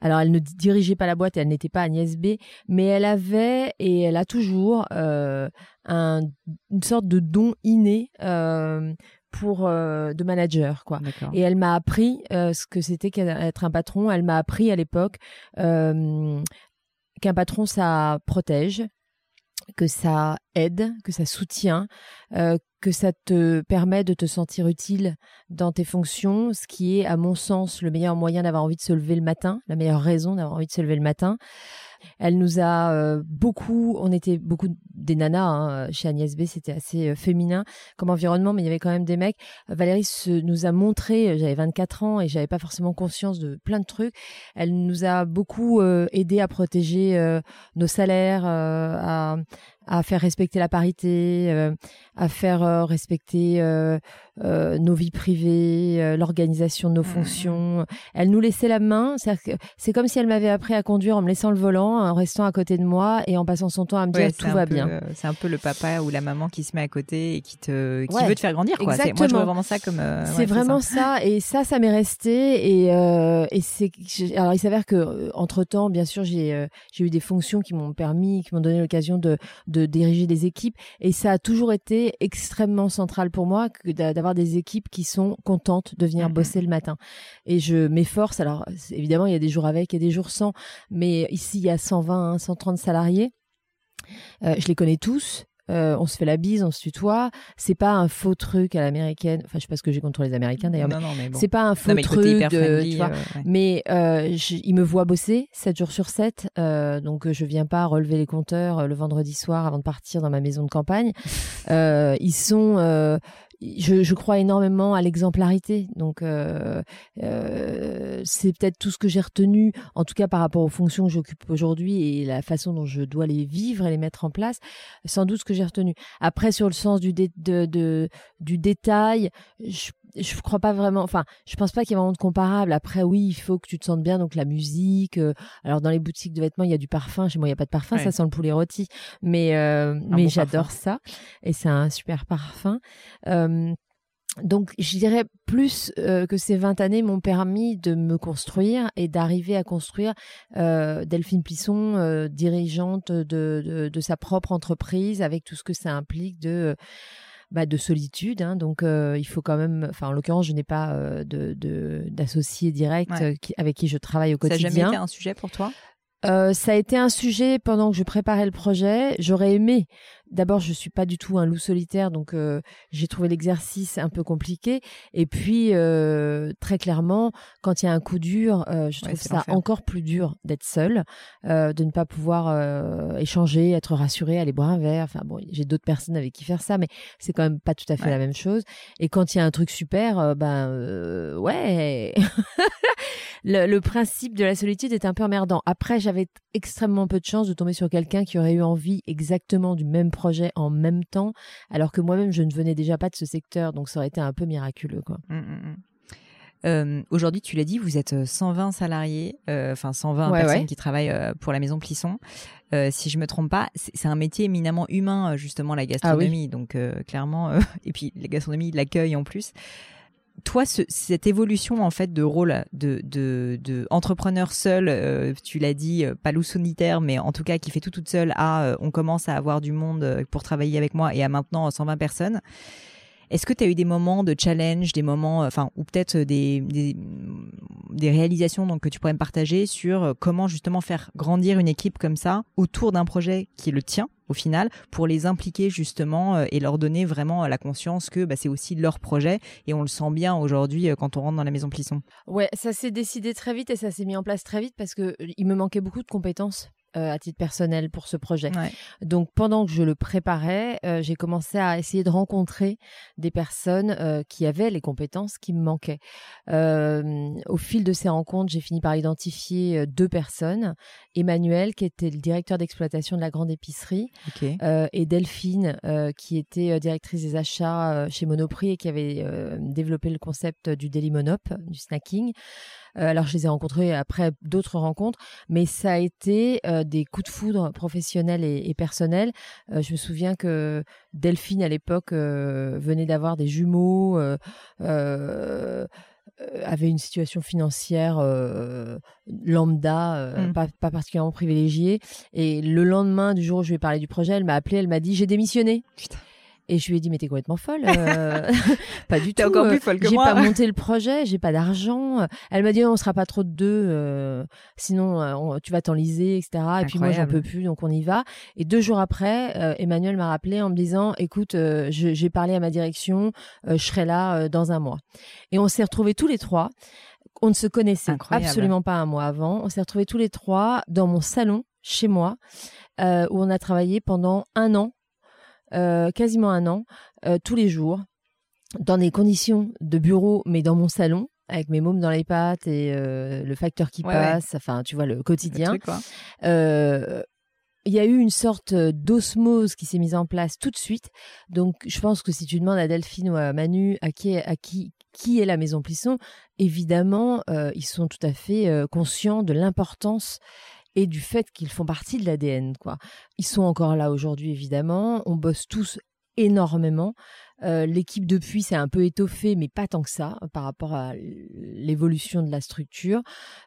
Alors, elle ne dirigeait pas la boîte, elle n'était pas Agnès B, mais elle avait et elle a toujours un, une sorte de don inné pour euh, de manager quoi. Et elle m'a appris euh, ce que c'était qu'être un patron. Elle m'a appris à l'époque euh, qu'un patron ça protège, que ça aide, que ça soutient, euh, que ça te permet de te sentir utile dans tes fonctions, ce qui est à mon sens le meilleur moyen d'avoir envie de se lever le matin, la meilleure raison d'avoir envie de se lever le matin. Elle nous a euh, beaucoup, on était beaucoup des nanas hein, chez Agnès B, c'était assez euh, féminin comme environnement, mais il y avait quand même des mecs. Valérie se, nous a montré, euh, j'avais 24 ans et j'avais pas forcément conscience de plein de trucs. Elle nous a beaucoup aidé à protéger nos salaires, à, à faire respecter la parité, euh, à faire euh, respecter euh, nos vies privées, l'organisation de nos mmh, mmh. fonctions. Elle nous laissait la main. C'est comme si elle m'avait appris à conduire en me laissant le volant, en restant à côté de moi et en passant son temps à me dire tout va bien. c'est un peu le papa ou la maman qui se met à côté et qui te qui veut te faire grandir. Quoi. Moi, je vois vraiment ça comme. c'est vraiment ça. Et ça, ça m'est resté. Et, et c'est. Alors, il s'avère que entre temps, bien sûr, j'ai j'ai eu des fonctions qui m'ont permis, qui m'ont donné l'occasion de de diriger des équipes. Et ça a toujours été extrêmement central pour moi d'avoir des équipes qui sont contentes de venir mm-hmm. bosser le matin. Et je m'efforce. Alors, évidemment, il y a des jours avec et des jours sans. Mais ici, il y a 120, 130 salariés. Euh, je les connais tous. Euh, on se fait la bise, on se tutoie. C'est pas un faux truc à l'américaine. Enfin, je sais pas ce que j'ai contre les Américains d'ailleurs. mais, c'est pas un faux truc. De, tu vois. Euh, mais euh, ils me voient bosser 7 jours sur 7. donc, je viens pas relever les compteurs le vendredi soir avant de partir dans ma maison de campagne. ils sont je, crois énormément à l'exemplarité. Donc, euh, euh, c'est peut-être tout ce que j'ai retenu, en tout cas par rapport aux fonctions que j'occupe aujourd'hui et la façon dont je dois les vivre et les mettre en place. Sans doute ce que j'ai retenu. Après, sur le sens du, de, du détail, je, je crois pas vraiment. Enfin, je pense pas qu'il y ait vraiment de comparable. Après, oui, il faut que tu te sentes bien. Donc la musique. Euh, alors dans les boutiques de vêtements, il y a du parfum. Chez moi, il y a pas de parfum. Ça sent le poulet rôti. Mais euh, mais j'adore ça. Et c'est un super parfum. Euh, donc, je dirais plus que ces 20 années m'ont permis de me construire et d'arriver à construire Delphine Plisson, dirigeante de, de, de, sa propre entreprise, avec tout ce que ça implique de bah, de solitude. Hein, donc, euh, il faut quand même. Enfin, en l'occurrence, je n'ai pas euh, de d'associé direct euh, avec qui je travaille au quotidien. Ça n'a jamais été un sujet pour toi? Ça a été un sujet pendant que je préparais le projet. J'aurais aimé d'abord, je suis pas du tout un loup solitaire, donc euh, j'ai trouvé l'exercice un peu compliqué. Et puis, euh, très clairement, quand il y a un coup dur, euh, je trouve ça encore plus dur d'être seul, de ne pas pouvoir échanger, être rassuré, aller boire un verre. Enfin bon, j'ai d'autres personnes avec qui faire ça, mais c'est quand même pas tout à fait la même chose. Et quand il y a un truc super, ben ouais, le, le principe de la solitude est un peu emmerdant. Après, j'avais extrêmement peu de chance de tomber sur quelqu'un qui aurait eu envie exactement du même projet en même temps, alors que moi-même, je ne venais déjà pas de ce secteur, donc ça aurait été un peu miraculeux. Quoi. Mmh, mmh, mmh. Euh, aujourd'hui, tu l'as dit, vous êtes 120 euh, salariés, euh, enfin 120 personnes qui travaillent pour la maison Plisson. si je me trompe pas, c'est un métier éminemment humain, justement la ah gastronomie. Donc clairement, et puis la gastronomie, l'accueil en plus toi, cette évolution en fait de rôle de, de, entrepreneur seul, euh, tu l'as dit, euh, pas loup solitaire, mais en tout cas qui fait tout toute seule, à euh, on commence à avoir du monde pour travailler avec moi et à maintenant 120 personnes. Est-ce que tu as eu des moments de challenge, des moments, enfin, ou peut-être des, des, réalisations donc, que tu pourrais me partager sur comment justement faire grandir une équipe comme ça autour d'un projet qui le tien au final, pour les impliquer justement euh, et leur donner vraiment la conscience que bah, c'est aussi leur projet et on le sent bien aujourd'hui euh, quand on rentre dans la maison Plisson. Ouais, ça s'est décidé très vite et ça s'est mis en place très vite parce que euh, il me manquait beaucoup de compétences euh, à titre personnel pour ce projet. Donc pendant que je le préparais, euh, j'ai commencé à essayer de rencontrer des personnes euh, qui avaient les compétences qui me manquaient. au fil de ces rencontres, j'ai fini par identifier deux personnes. Emmanuel, qui était le directeur d'exploitation de la grande épicerie, et Delphine, qui était directrice des achats chez Monoprix et qui avait développé le concept du Daily Monop, du snacking. Euh, alors, je les ai rencontrés après d'autres rencontres, mais ça a été euh, des coups de foudre professionnels et, personnels. Euh, je me souviens que Delphine, à l'époque, venait d'avoir des jumeaux. avait une situation financière lambda, mmh. pas, pas, particulièrement privilégiée. Et le lendemain du jour où je lui ai parlé du projet, elle m'a appelé, elle m'a dit j'ai démissionné. Putain. Et je lui ai dit, mais t'es complètement folle. Euh, pas du tout. encore plus folle que moi. J'ai pas monté le projet, j'ai pas d'argent. Elle m'a dit, on sera pas trop de deux, euh, sinon euh, tu vas t'enliser, etc. Et puis moi, j'en peux plus, donc on y va. Et deux jours après, Emmanuel m'a rappelé en me disant, écoute, j'ai parlé à ma direction, je serai là dans un mois. Et on s'est retrouvés tous les trois. On ne se connaissait absolument pas un mois avant. On s'est retrouvés tous les trois dans mon salon, chez moi, où on a travaillé pendant un an euh, quasiment un an, euh, tous les jours, dans des conditions de bureau, mais dans mon salon, avec mes mômes dans les pattes et euh, le facteur qui passe, enfin, tu vois, le quotidien. il y a eu une sorte d'osmose qui s'est mise en place tout de suite. Donc, je pense que si tu demandes à Delphine ou à Manu à qui, à qui, qui est la Maison Plisson, évidemment, ils sont tout à fait conscients de l'importance et du fait qu'ils font partie de l'ADN. Quoi. Ils sont encore là aujourd'hui, évidemment. On bosse tous énormément. Euh, l'équipe depuis s'est un peu étoffée, mais pas tant que ça par rapport à l'évolution de la structure.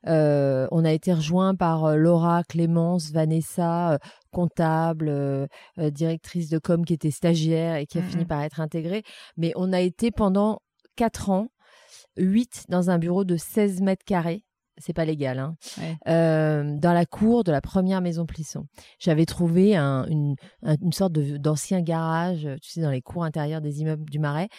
Euh, on a été rejoint par euh, Laura, Clémence, Vanessa, comptable, directrice de com qui était stagiaire et qui a fini mmh par être intégrée. Mais on a été pendant quatre ans, huit dans un bureau de 16 mètres carrés c'est pas légal, hein. euh, dans la cour de la première maison Plisson. J'avais trouvé une, sorte d'ancien garage, tu sais, dans les cours intérieures des immeubles du Marais,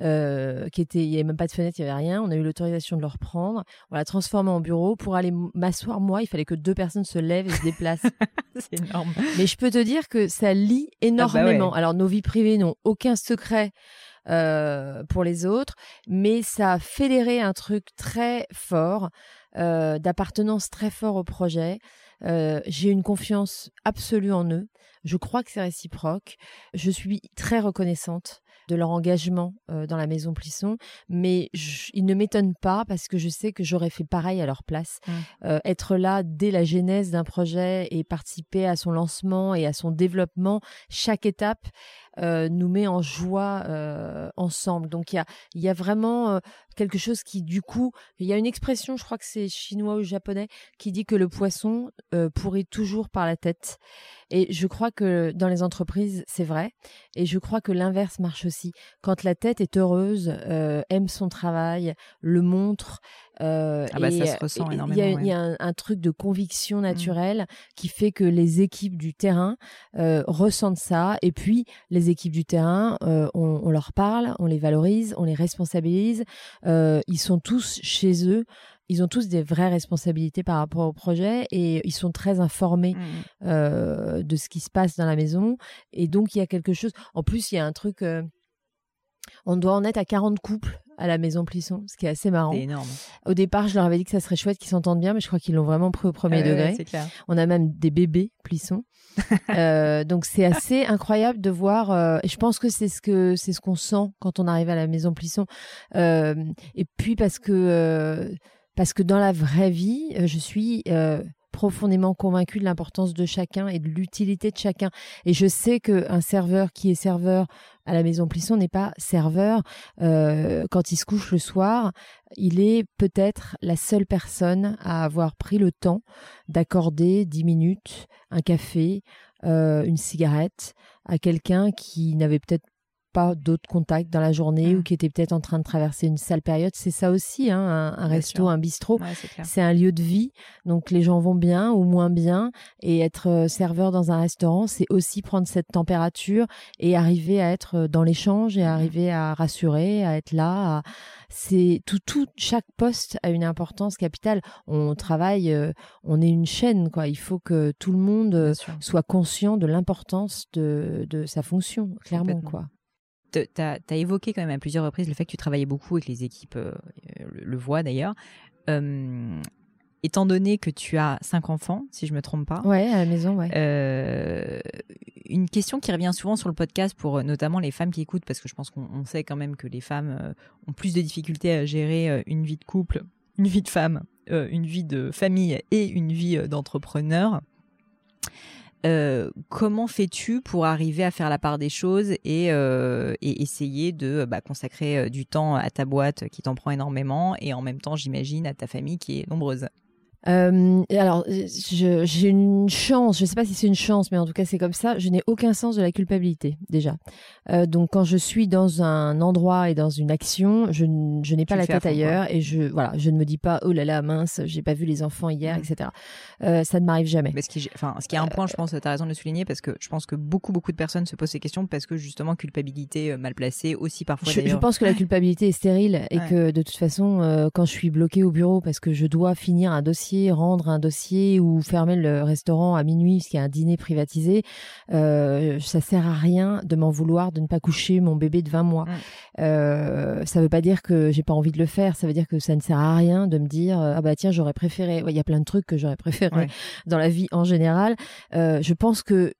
euh, qui était, il n'y avait même pas de fenêtre, il n'y avait rien. On a eu l'autorisation de le reprendre. On l'a transformé en bureau. Pour aller m'asseoir, moi, il fallait que deux personnes se lèvent et se déplacent. c'est énorme. Mais je peux te dire que ça lie ah bah énormément. Alors, nos vies privées n'ont aucun secret. Euh, pour les autres, mais ça a fédéré un truc très fort euh, d'appartenance très fort au projet. Euh, j'ai une confiance absolue en eux. Je crois que c'est réciproque. Je suis très reconnaissante de leur engagement euh, dans la maison Plisson, mais ils ne m'étonnent pas parce que je sais que j'aurais fait pareil à leur place. Mmh. être là dès la genèse d'un projet et participer à son lancement et à son développement, chaque étape, euh, nous met en joie euh, ensemble. Donc il y a, y a vraiment euh, quelque chose qui, du coup, il y a une expression, je crois que c'est chinois ou japonais, qui dit que le poisson pourrit toujours par la tête. Et je crois que dans les entreprises, c'est vrai. Et je crois que l'inverse marche aussi. Quand la tête est heureuse, aime son travail, le montre, euh, ah bah, ça se ressent énormément. Il y a, un, truc de conviction mmh. naturelle qui fait que les équipes du terrain euh, ressentent ça. Et puis, les équipes du terrain, euh, on, on, leur parle, on les valorise, on les responsabilise. Euh, ils sont tous chez eux ils ont tous des vraies responsabilités par rapport au projet et ils sont très informés mmh. euh, de ce qui se passe dans la maison. Et donc, il y a quelque chose. En plus, il y a un truc. Euh, on doit en être à 40 couples à la maison Plisson, ce qui est assez marrant. C'est énorme. Au départ, je leur avais dit que ça serait chouette qu'ils s'entendent bien, mais je crois qu'ils l'ont vraiment pris au premier degré. On a même des bébés Plisson. euh, donc c'est assez incroyable de voir. Euh, et je pense que c'est ce que c'est ce qu'on sent quand on arrive à la maison Plisson. Euh, et puis parce que parce que dans la vraie vie, je suis profondément convaincue de l'importance de chacun et de l'utilité de chacun. Et je sais qu'un serveur qui est serveur à la maison Plisson n'est pas serveur. Euh, quand il se couche le soir, il est peut-être la seule personne à avoir pris le temps d'accorder dix minutes, un café, euh, une cigarette à quelqu'un qui n'avait peut-être pas d'autres contacts dans la journée ou mmh. qui était peut-être en train de traverser une sale période. C'est ça aussi, hein, un, resto, un bistrot. c'est un lieu de vie. Donc les gens vont bien ou moins bien. Et être euh, serveur dans un restaurant, c'est aussi prendre cette température et arriver à être euh, dans l'échange et mmh. arriver à rassurer, à être là. C'est tout, tout, chaque poste a une importance capitale. On travaille, euh, on est une chaîne, quoi. Il faut que tout le monde soit conscient de l'importance de, de sa fonction, clairement, quoi tu as, évoqué quand même à plusieurs reprises le fait que tu travaillais beaucoup et que les équipes euh, le, voient d'ailleurs. Euh, étant donné que tu as cinq enfants, si je me trompe pas. Ouais, à la maison, ouais. Euh, une question qui revient souvent sur le podcast pour notamment les femmes qui écoutent, parce que je pense qu'on sait quand même que les femmes ont plus de difficultés à gérer une vie de couple, une vie de femme, une vie de famille et une vie d'entrepreneur. Euh, comment fais-tu pour arriver à faire la part des choses et, euh, essayer de bah, consacrer euh, du temps à ta boîte qui t'en prend énormément et en même temps, j'imagine, à ta famille qui est nombreuse? Euh, alors, j'ai une chance, je ne sais pas si c'est une chance, mais en tout cas c'est comme ça, je n'ai aucun sens de la culpabilité déjà. Euh, donc quand je suis dans un endroit et dans une action, je, je n'ai pas la tête ailleurs et je voilà, je ne me dis pas oh là là mince, j'ai pas vu les enfants hier, mmh. etc. Euh, ça ne m'arrive jamais. Mais ce qui, enfin, ce qui est un point, je pense, tu as raison de le souligner parce que je pense que beaucoup beaucoup de personnes se posent ces questions parce que justement culpabilité mal placée aussi parfois. Je, je pense que la culpabilité est stérile et que de toute façon, quand je suis bloquée au bureau parce que je dois finir un dossier rendre un dossier ou fermer le restaurant à minuit parce qu'il y a un dîner privatisé, euh, ça sert à rien de m'en vouloir de ne pas coucher mon bébé de 20 mois. Mm. Euh, ça veut pas dire que j'ai pas envie de le faire, ça veut dire que ça ne sert à rien de me dire ah bah tiens j'aurais préféré. Il y a plein de trucs que j'aurais préféré dans la vie en général. Euh, je pense que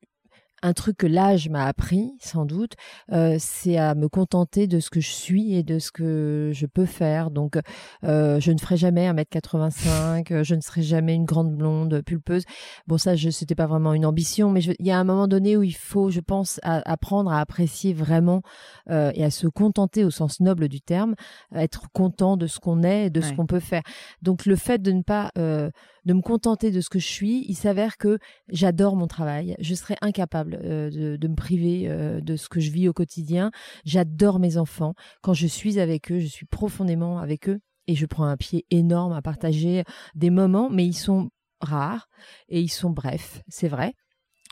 un truc que l'âge m'a appris, sans doute, euh, c'est à me contenter de ce que je suis et de ce que je peux faire. Donc, euh, je ne ferai jamais 1m85, euh, je ne serai jamais une grande blonde pulpeuse. Bon, ça, je c'était pas vraiment une ambition, mais il y a un moment donné où il faut, je pense, apprendre à apprécier vraiment et à se contenter au sens noble du terme, être content de ce qu'on est et de ce qu'on peut faire. Donc, le fait de ne pas de me contenter de ce que je suis, il s'avère que j'adore mon travail. Je serais incapable euh, de, me priver euh, de ce que je vis au quotidien. J'adore mes enfants. Quand je suis avec eux, je suis profondément avec eux et je prends un pied énorme à partager des moments, mais ils sont rares et ils sont brefs, c'est vrai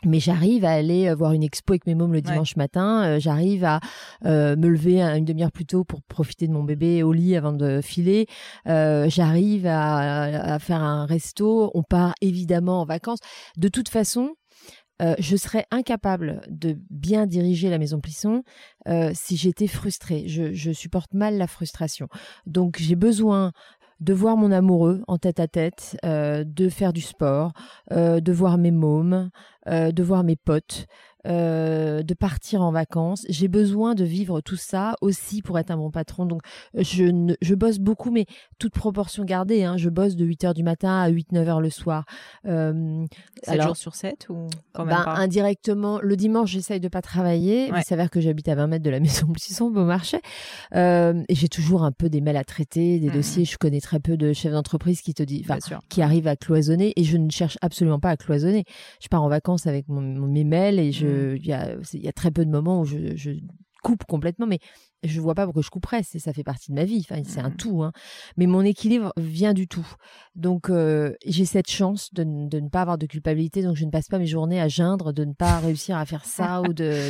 mais j'arrive à aller euh, voir une expo avec mes mômes le dimanche matin. J'arrive à euh, me lever une demi-heure plus tôt pour profiter de mon bébé au lit avant de filer. j'arrive à, faire un resto. On part évidemment en vacances. De toute façon, je serais incapable de bien diriger la maison Plisson si j'étais frustrée. Je, je, supporte mal la frustration. Donc j'ai besoin de voir mon amoureux en tête à tête, euh, de faire du sport, euh, de voir mes mômes, euh, de voir mes potes, euh, de partir en vacances. J'ai besoin de vivre tout ça aussi pour être un bon patron. Donc, je, je bosse beaucoup, mais toute proportion gardée. Hein. Je bosse de 8 heures du matin à 8-9 heures le soir. Euh, 7 jours sur 7 ou quand même ben, Indirectement, le dimanche, j'essaye de pas travailler. Il s'avère que j'habite à 20 mètres de la maison Plisson, Beaumarchais. Euh, et j'ai toujours un peu des mails à traiter, des mmh. dossiers. Je connais très peu de chefs d'entreprise qui te dit, qui arrivent à cloisonner. Et je ne cherche absolument pas à cloisonner. Je pars en vacances avec mon, mes mails et je, Mmh. Il y, a, très peu de moments où je, coupe complètement, mais je vois pas pourquoi je couperais. ça fait partie de ma vie. Enfin, c'est un mmh. tout. Hein. Mais mon équilibre vient du tout. Donc, euh, j'ai cette chance de, ne pas avoir de culpabilité. Donc, je ne passe pas mes journées à geindre de ne pas réussir à faire ça ou de,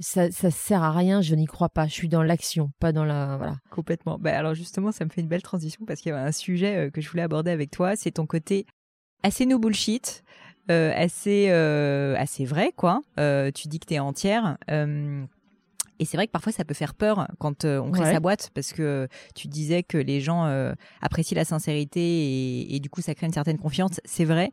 ça, ça sert à rien. Je n'y crois pas. Je suis dans l'action, pas dans la voilà. Complètement. Bah, alors justement, ça me fait une belle transition parce qu'il y a un sujet euh, que je voulais aborder avec toi. C'est ton côté assez no bullshit. Euh, assez euh, assez vrai quoi. Euh, tu dis que tu es entière. Et c'est vrai que parfois ça peut faire peur quand on crée sa boîte parce que tu disais que les gens apprécient la sincérité et, du coup ça crée une certaine confiance. C'est vrai,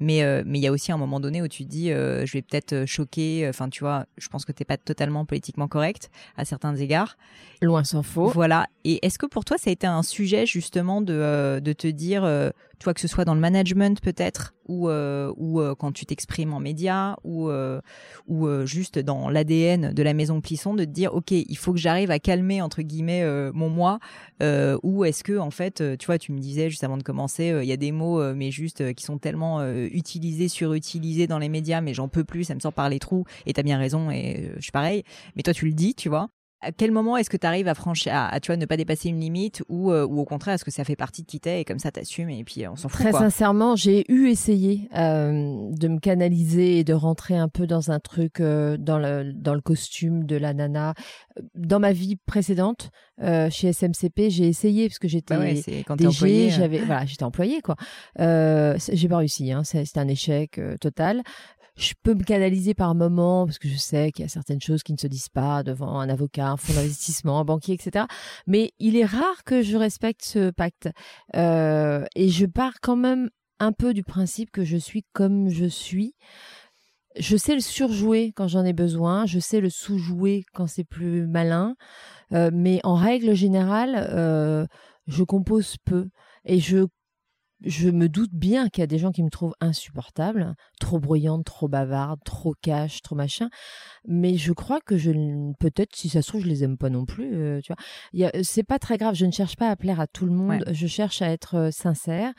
mais mais il y a aussi un moment donné où tu dis je vais peut-être choquer. Enfin tu vois, je pense que t'es pas totalement politiquement correct à certains égards. Loin s'en faut. Voilà. Et est-ce que pour toi ça a été un sujet justement de de te dire tu vois, que ce soit dans le management peut-être, ou, euh, ou euh, quand tu t'exprimes en médias, ou, euh, ou juste dans l'ADN de la maison Plisson, de te dire, OK, il faut que j'arrive à calmer, entre guillemets, mon moi, ou est-ce que, en fait, tu vois, tu me disais juste avant de commencer, il y a des mots, mais juste, qui sont tellement utilisés, surutilisés dans les médias, mais j'en peux plus, ça me sort par les trous, et t'as bien raison, et je suis pareil. Mais toi, tu le dis, tu vois à quel moment est-ce que tu arrives à franchir, à, tu vois, ne pas dépasser une limite ou, euh, ou au contraire, est-ce que ça fait partie de qui t'es et comme ça t'assumes et puis euh, on s'en fout Très sincèrement, j'ai eu essayé euh, de me canaliser et de rentrer un peu dans un truc dans le dans le costume de la nana. Dans ma vie précédente, chez SMCP, j'ai essayé parce que j'étais bah DG, j'avais voilà, j'étais employée quoi. j'ai pas réussi, hein, c'est un échec total je peux me canaliser par moment parce que je sais qu'il y a certaines choses qui ne se disent pas devant un avocat, un fonds d'investissement, un banquier, etc. Mais il est rare que je respecte ce pacte. Euh, et je pars quand même un peu du principe que je suis comme je suis. Je sais le surjouer quand j'en ai besoin, je sais le sous-jouer quand c'est plus malin, euh, mais en règle générale, euh, je compose peu et je je me doute bien qu'il y a des gens qui me trouvent insupportable, trop bruyante, trop bavarde, trop cash, trop machin. Mais je crois que je, peut-être, si ça se trouve, je les aime pas non plus. Euh, tu vois, c'est pas très grave. Je ne cherche pas à plaire à tout le monde. Je cherche à être euh, sincère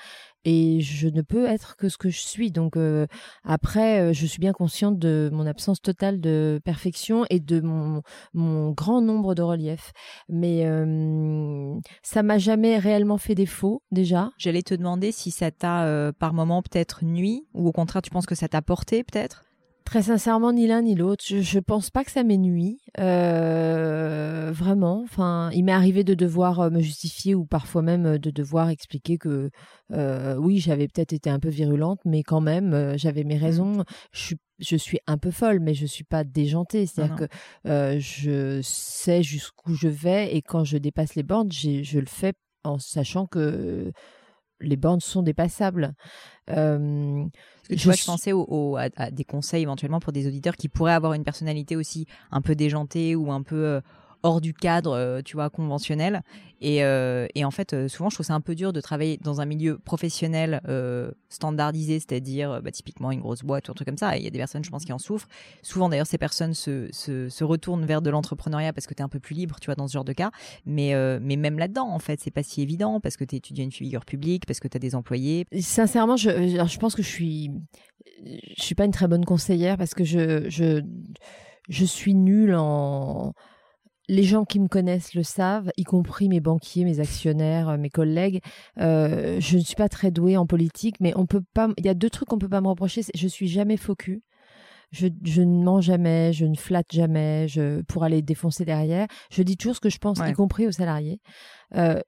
et je ne peux être que ce que je suis. Donc euh, après, euh, je suis bien consciente de mon absence totale de perfection et de mon, mon grand nombre de reliefs. Mais euh, ça m'a jamais réellement fait défaut déjà. J'allais te demander si ça t'a par moment peut-être nuit ou au contraire tu penses que ça t'a porté peut-être? Très sincèrement, ni l'un ni l'autre. Je, je pense pas que ça m'ait nuit. Euh, vraiment. Enfin, il m'est arrivé de devoir euh, me justifier ou parfois même euh, de devoir expliquer que euh, oui, j'avais peut-être été un peu virulente, mais quand même, j'avais mes mmh. raisons. Je suis je suis un peu folle, mais je suis pas déjantée. C'est-à-dire que euh, je sais jusqu'où je vais et quand je dépasse les bornes, je le fais en sachant que les bornes sont dépassables. Euh, je, vois, je pensais au, à, des conseils éventuellement pour des auditeurs qui pourraient avoir une personnalité aussi un peu déjantée ou un peu euh, hors du cadre, euh, tu vois, conventionnel. Et, euh, et en fait, euh, souvent, je trouve ça un peu dur de travailler dans un milieu professionnel standardisé, c'est-à-dire bah, typiquement une grosse boîte ou un truc comme ça. Il y a des personnes, je pense, qui en souffrent. Souvent, d'ailleurs, ces personnes se, se, se retournent vers de l'entrepreneuriat parce que tu es un peu plus libre, tu vois, dans ce genre de cas. Mais, mais même là-dedans, en fait, c'est pas si évident parce que tu étudies une figure publique, parce que tu as des employés. Sincèrement, je, je pense que je suis, je suis pas une très bonne conseillère parce que je, je, je suis nulle en les gens qui me connaissent le savent, y compris mes banquiers, mes actionnaires, euh, mes collègues. Euh, je ne suis pas très douée en politique, mais on peut pas. Il y a deux trucs qu'on peut pas me reprocher. Je suis jamais faux Je, je, ne mens jamais, je ne flatte jamais, je, pour aller défoncer derrière. Je dis toujours ce que je pense, y compris aux salariés. Euh,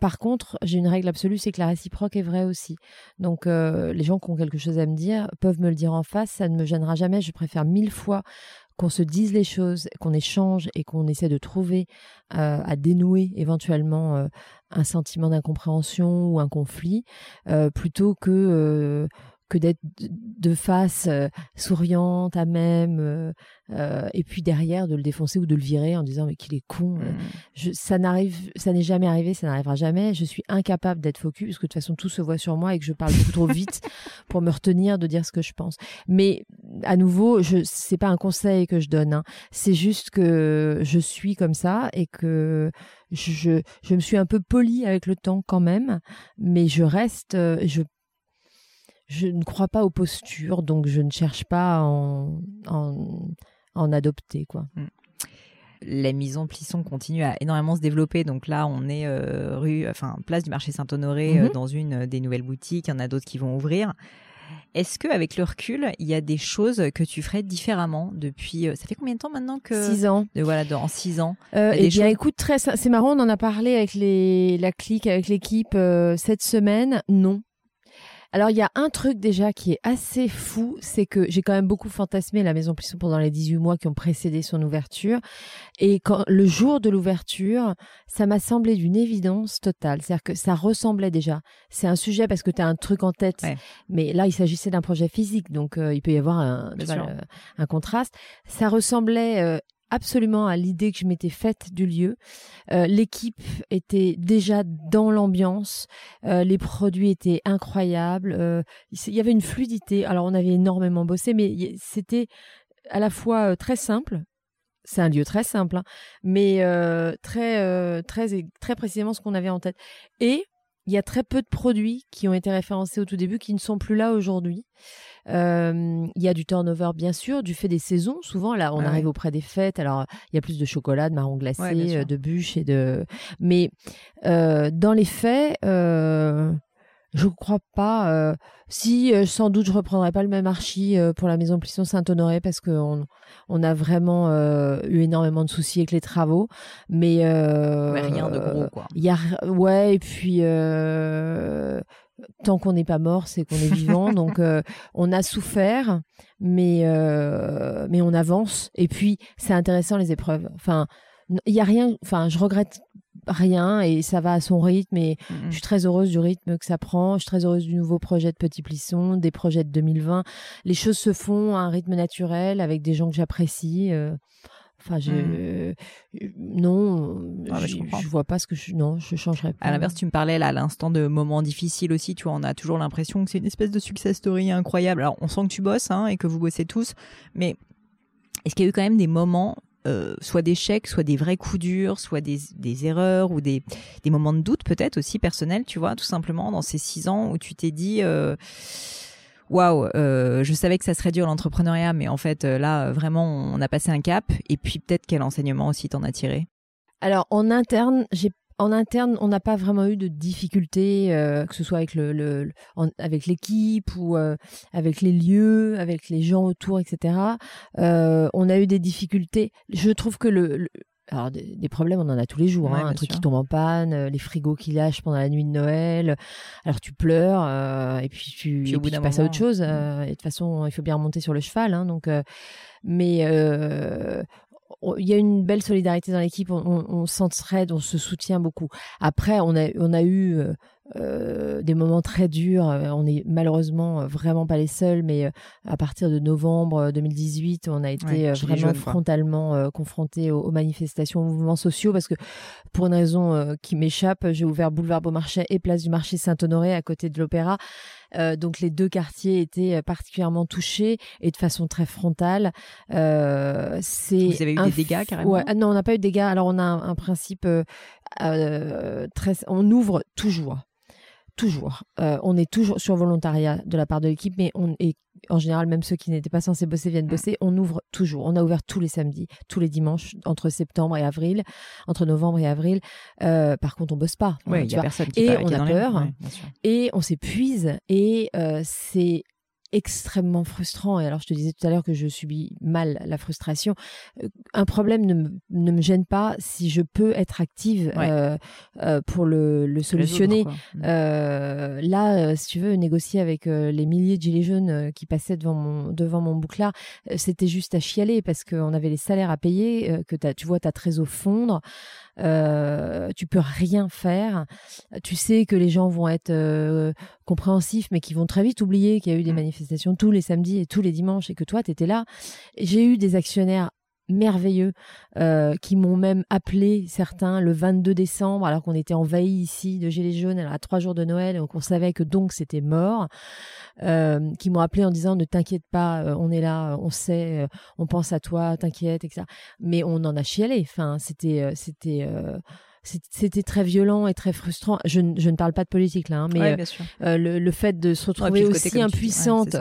par contre, j'ai une règle absolue, c'est que la réciproque est vraie aussi. Donc, euh, les gens qui ont quelque chose à me dire peuvent me le dire en face, ça ne me gênera jamais. Je préfère mille fois qu'on se dise les choses, qu'on échange et qu'on essaie de trouver euh, à dénouer éventuellement euh, un sentiment d'incompréhension ou un conflit, euh, plutôt que que d'être de face euh, souriante à même euh, euh, et puis derrière de le défoncer ou de le virer en disant mais qu'il est con mmh. je, ça n'arrive ça n'est jamais arrivé ça n'arrivera jamais je suis incapable d'être focus parce que de toute façon tout se voit sur moi et que je parle beaucoup trop vite pour me retenir de dire ce que je pense mais à nouveau je c'est pas un conseil que je donne hein. c'est juste que je suis comme ça et que je, je me suis un peu poli avec le temps quand même mais je reste je je ne crois pas aux postures, donc je ne cherche pas à en, en, adopter. Quoi. Mm. La maison Plisson continue à énormément se développer. Donc là, on est euh, rue, enfin place du marché Saint-Honoré euh, mhm. dans une des nouvelles boutiques. Il y en a d'autres qui vont ouvrir. Est-ce que avec le recul, il y a des choses que tu ferais différemment depuis euh, Ça fait combien de temps maintenant que Six ans. De, voilà, dans six ans. Euh, eh bien, écoute, très, c'est marrant. On en a parlé avec les la clique, avec l'équipe cette semaine. Non, alors, il y a un truc déjà qui est assez fou, c'est que j'ai quand même beaucoup fantasmé la Maison Plisson pendant les 18 mois qui ont précédé son ouverture. Et quand le jour de l'ouverture, ça m'a semblé d'une évidence totale. C'est-à-dire que ça ressemblait déjà. C'est un sujet parce que tu as un truc en tête. Mais là, il s'agissait d'un projet physique, donc euh, il peut y avoir un, un contraste. Ça ressemblait... Euh, absolument à l'idée que je m'étais faite du lieu. Euh, l'équipe était déjà dans l'ambiance, euh, les produits étaient incroyables, euh, il y avait une fluidité. Alors on avait énormément bossé, mais c'était à la fois très simple. C'est un lieu très simple, hein, mais très, très, très précisément ce qu'on avait en tête. Et il y a très peu de produits qui ont été référencés au tout début qui ne sont plus là aujourd'hui. Euh, il y a du turnover, bien sûr, du fait des saisons. Souvent, là, on arrive auprès des fêtes. Alors, il y a plus de chocolat, de marron glacé, euh, de bûches et de. Mais euh, dans les faits, je crois pas. Euh, si, euh, sans doute, je reprendrai pas le même archi euh, pour la maison Plisson Saint-Honoré parce qu'on on a vraiment eu énormément de soucis avec les travaux. Mais, mais rien de gros, quoi. Y a, ouais, et puis tant qu'on n'est pas mort, c'est qu'on est vivant. donc, on a souffert, mais mais on avance. Et puis, c'est intéressant les épreuves. Enfin, il y a rien. Enfin, je regrette rien et ça va à son rythme et je suis très heureuse du rythme que ça prend. Je suis très heureuse du nouveau projet de Petit Plisson, des projets de 2020. Les choses se font à un rythme naturel avec des gens que j'apprécie. Euh. Enfin, je, mmh. non, ah, je, vois pas ce que je, non, je changerais pas. À l'inverse, tu me parlais là à l'instant de moments difficiles aussi. Tu vois, on a toujours l'impression que c'est une espèce de success story incroyable. Alors, on sent que tu bosses hein, et que vous bossez tous, mais est-ce qu'il y a eu quand même des moments euh, soit d'échecs, soit des vrais coups durs, soit des, des erreurs ou des, des moments de doute peut-être aussi personnels, tu vois, tout simplement dans ces six ans où tu t'es dit euh, waouh, euh, je savais que ça serait dur l'entrepreneuriat, mais en fait là vraiment on a passé un cap. Et puis peut-être quel enseignement aussi t'en as tiré? Alors en interne, j'ai en interne, on n'a pas vraiment eu de difficultés, euh, que ce soit avec le, avec l'équipe ou euh, avec les lieux, avec les gens autour, etc. Euh, on a eu des difficultés. Je trouve que le, alors des, problèmes, on en a tous les jours. hein, un truc qui tombe en panne, les frigos qui lâchent pendant la nuit de Noël. Alors tu pleures et puis tu, puis, tu passes à autre chose. et de toute façon, il faut bien remonter sur le cheval. Hein, donc, mais il y a une belle solidarité dans l'équipe, on, on, s'entraide, on se soutient beaucoup. Après, on a, on a eu euh, euh, des moments très durs. On est malheureusement vraiment pas les seuls, mais à partir de novembre 2018, on a été vraiment frontalement confrontés aux, manifestations, aux mouvements sociaux, parce que pour une raison qui m'échappe, j'ai ouvert boulevard Beaumarchais et place du marché Saint-Honoré à côté de l'Opéra. Euh, donc les deux quartiers étaient euh, particulièrement touchés et de façon très frontale. Euh, c'est Vous avez eu des dégâts carrément ouais, ah Non, on n'a pas eu de dégâts. Alors on a un, principe très, on ouvre toujours toujours. on est toujours sur volontariat de la part de l'équipe, mais on est en général, même ceux qui n'étaient pas censés bosser viennent mm. bosser. On ouvre toujours. On a ouvert tous les samedis, tous les dimanches, entre septembre et avril, entre novembre et avril. Euh, par contre, on bosse pas. il y a personne qui et on a peur. et on s'épuise. Et euh, c'est extrêmement frustrant. Et alors, je te disais tout à l'heure que je subis mal la frustration. Euh, un problème ne, me, ne me gêne pas si je peux être active euh, euh, pour le, le solutionner. Mm. euh, là, si tu veux négocier avec les milliers de gilets jaunes qui passaient devant mon, devant mon bouclard, c'était juste à chialer parce qu'on avait les salaires à payer, que tu vois ta trésor fondre. Euh, tu peux rien faire. Tu sais que les gens vont être euh, compréhensifs, mais qui vont très vite oublier qu'il y a eu des mmh. manifestations tous les samedis et tous les dimanches et que toi, tu étais là. J'ai eu des actionnaires merveilleux euh, qui m'ont même appelé certains le 22 décembre alors qu'on était envahi ici de gilets jaunes à trois jours de Noël donc on savait que donc c'était mort euh, qui m'ont appelé en disant ne t'inquiète pas euh, on est là on sait on pense à toi t'inquiète etc mais on en a chialé enfin c'était c'était c'était très violent et très frustrant. Je, je, ne parle pas de politique là, hein, mais le, le, fait de se retrouver aussi impuissante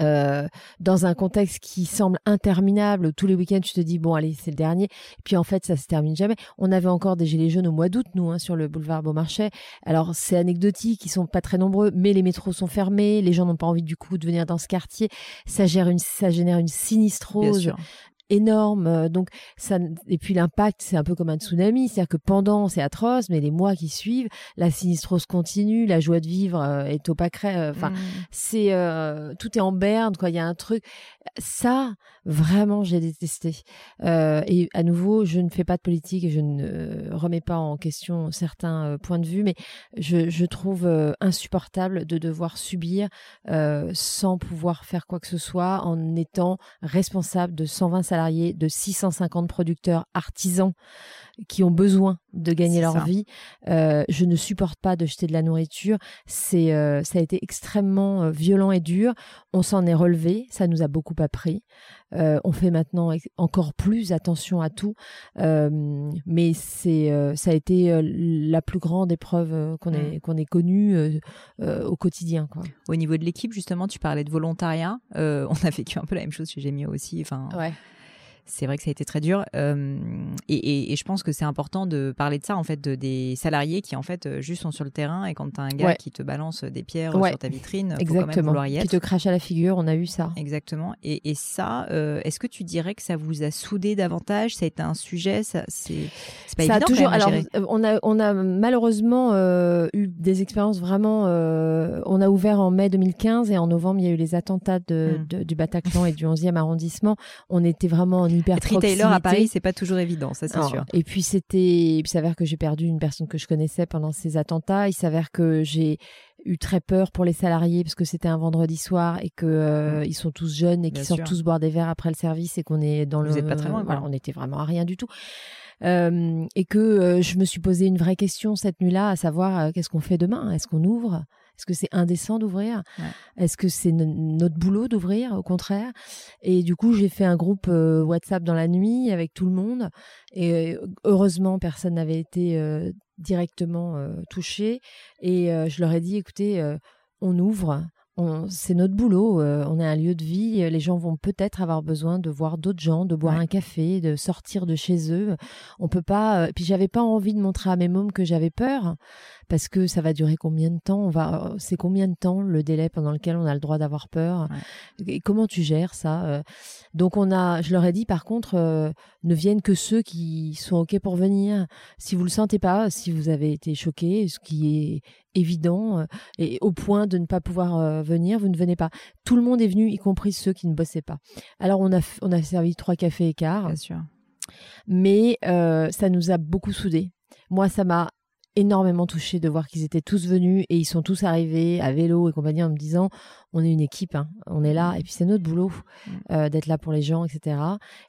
euh, dans un contexte qui semble interminable, tous les week-ends tu te dis bon allez c'est le dernier, et puis en fait ça se termine jamais. On avait encore des gilets jaunes au mois d'août nous hein, sur le boulevard Beaumarchais. Alors c'est anecdotique, ils sont pas très nombreux, mais les métros sont fermés, les gens n'ont pas envie du coup de venir dans ce quartier. Ça gère une, ça génère une sinistrose énorme. Euh, donc ça et puis l'impact, c'est un peu comme un tsunami, c'est-à-dire que pendant c'est atroce, mais les mois qui suivent, la sinistrose continue, la joie de vivre euh, est au. Euh, enfin, mmh. c'est tout est en berne quoi. Il y a un truc. Ça, vraiment, j'ai détesté. et à nouveau, je ne fais pas de politique et je ne remets pas en question certains points de vue, mais je, je trouve insupportable de devoir subir sans pouvoir faire quoi que ce soit en étant responsable de 120 salariés salariés, de 650 producteurs artisans qui ont besoin de gagner leur vie. Euh, je ne supporte pas de jeter de la nourriture. C'est, euh, ça a été extrêmement euh, violent et dur. On s'en est relevé. Ça nous a beaucoup appris. on fait maintenant encore plus attention à tout. mais c'est, ça a été la plus grande épreuve qu'on ait, mmh. qu'on ait connue au quotidien. Quoi. Au niveau de l'équipe, justement, tu parlais de volontariat. on a vécu un peu la même chose chez Gemio aussi. Enfin, ouais c'est vrai que ça a été très dur. Euh, et, je pense que c'est important de parler de ça, en fait, de, des salariés qui, en fait, euh, juste sont sur le terrain et quand tu as un gars qui te balance des pierres sur ta vitrine, Exactement. Faut quand même y être. Qui te crache à la figure, on a eu ça. Exactement. Et, et ça, euh, est-ce que tu dirais que ça vous a soudé davantage? Ça a été un sujet? Ça, c'est pas ça évident. A toujours, alors, on a, on a malheureusement eu des expériences vraiment. on a ouvert en mai 2015 et en novembre, il y a eu les attentats de, mmh. du Bataclan et du 11e arrondissement. On était vraiment hyper Être à Paris, c'est pas toujours évident, ça c'est sûr. Et puis c'était, il s'avère que j'ai perdu une personne que je connaissais pendant ces attentats. Il s'avère que j'ai eu très peur pour les salariés parce que c'était un vendredi soir et que euh, mmh. ils sont tous jeunes et qu'ils sortent tous boire des verres après le service et qu'on est dans Vous le. pas très loin. Voilà, on était vraiment à rien du tout. Euh, et que euh, je me suis posé une vraie question cette nuit-là, à savoir qu'est-ce qu'on fait demain? Est-ce qu'on ouvre? Est-ce que c'est indécent d'ouvrir? Est-ce que c'est notre boulot d'ouvrir Au contraire? Et du coup, j'ai fait un groupe euh, WhatsApp dans la nuit avec tout le monde. Et heureusement, personne n'avait été euh, directement touché. Et je leur ai dit, écoutez, on ouvre c'est notre boulot, euh, on est un lieu de vie, les gens vont peut-être avoir besoin de voir d'autres gens, de boire un café, de sortir de chez eux. On peut pas. Euh, puis j'avais pas envie de montrer à mes mômes que j'avais peur, parce que ça va durer combien de temps On va, c'est combien de temps le délai pendant lequel on a le droit d'avoir peur? Et comment tu gères ça euh? Donc on a, je leur ai dit par contre, ne viennent que ceux qui sont ok pour venir. Si vous le sentez pas, si vous avez été choqué, ce qui est évident euh, et au point de ne pas pouvoir euh, venir, vous ne venez pas. Tout le monde est venu, y compris ceux qui ne bossaient pas. Alors on a on a servi trois cafés écart. Bien sûr. Mais euh, ça nous a beaucoup soudés. Moi, ça m'a énormément touché de voir qu'ils étaient tous venus et ils sont tous arrivés à vélo et compagnie en me disant on est une équipe, hein, on est là et puis c'est notre boulot mm. euh, d'être là pour les gens, etc.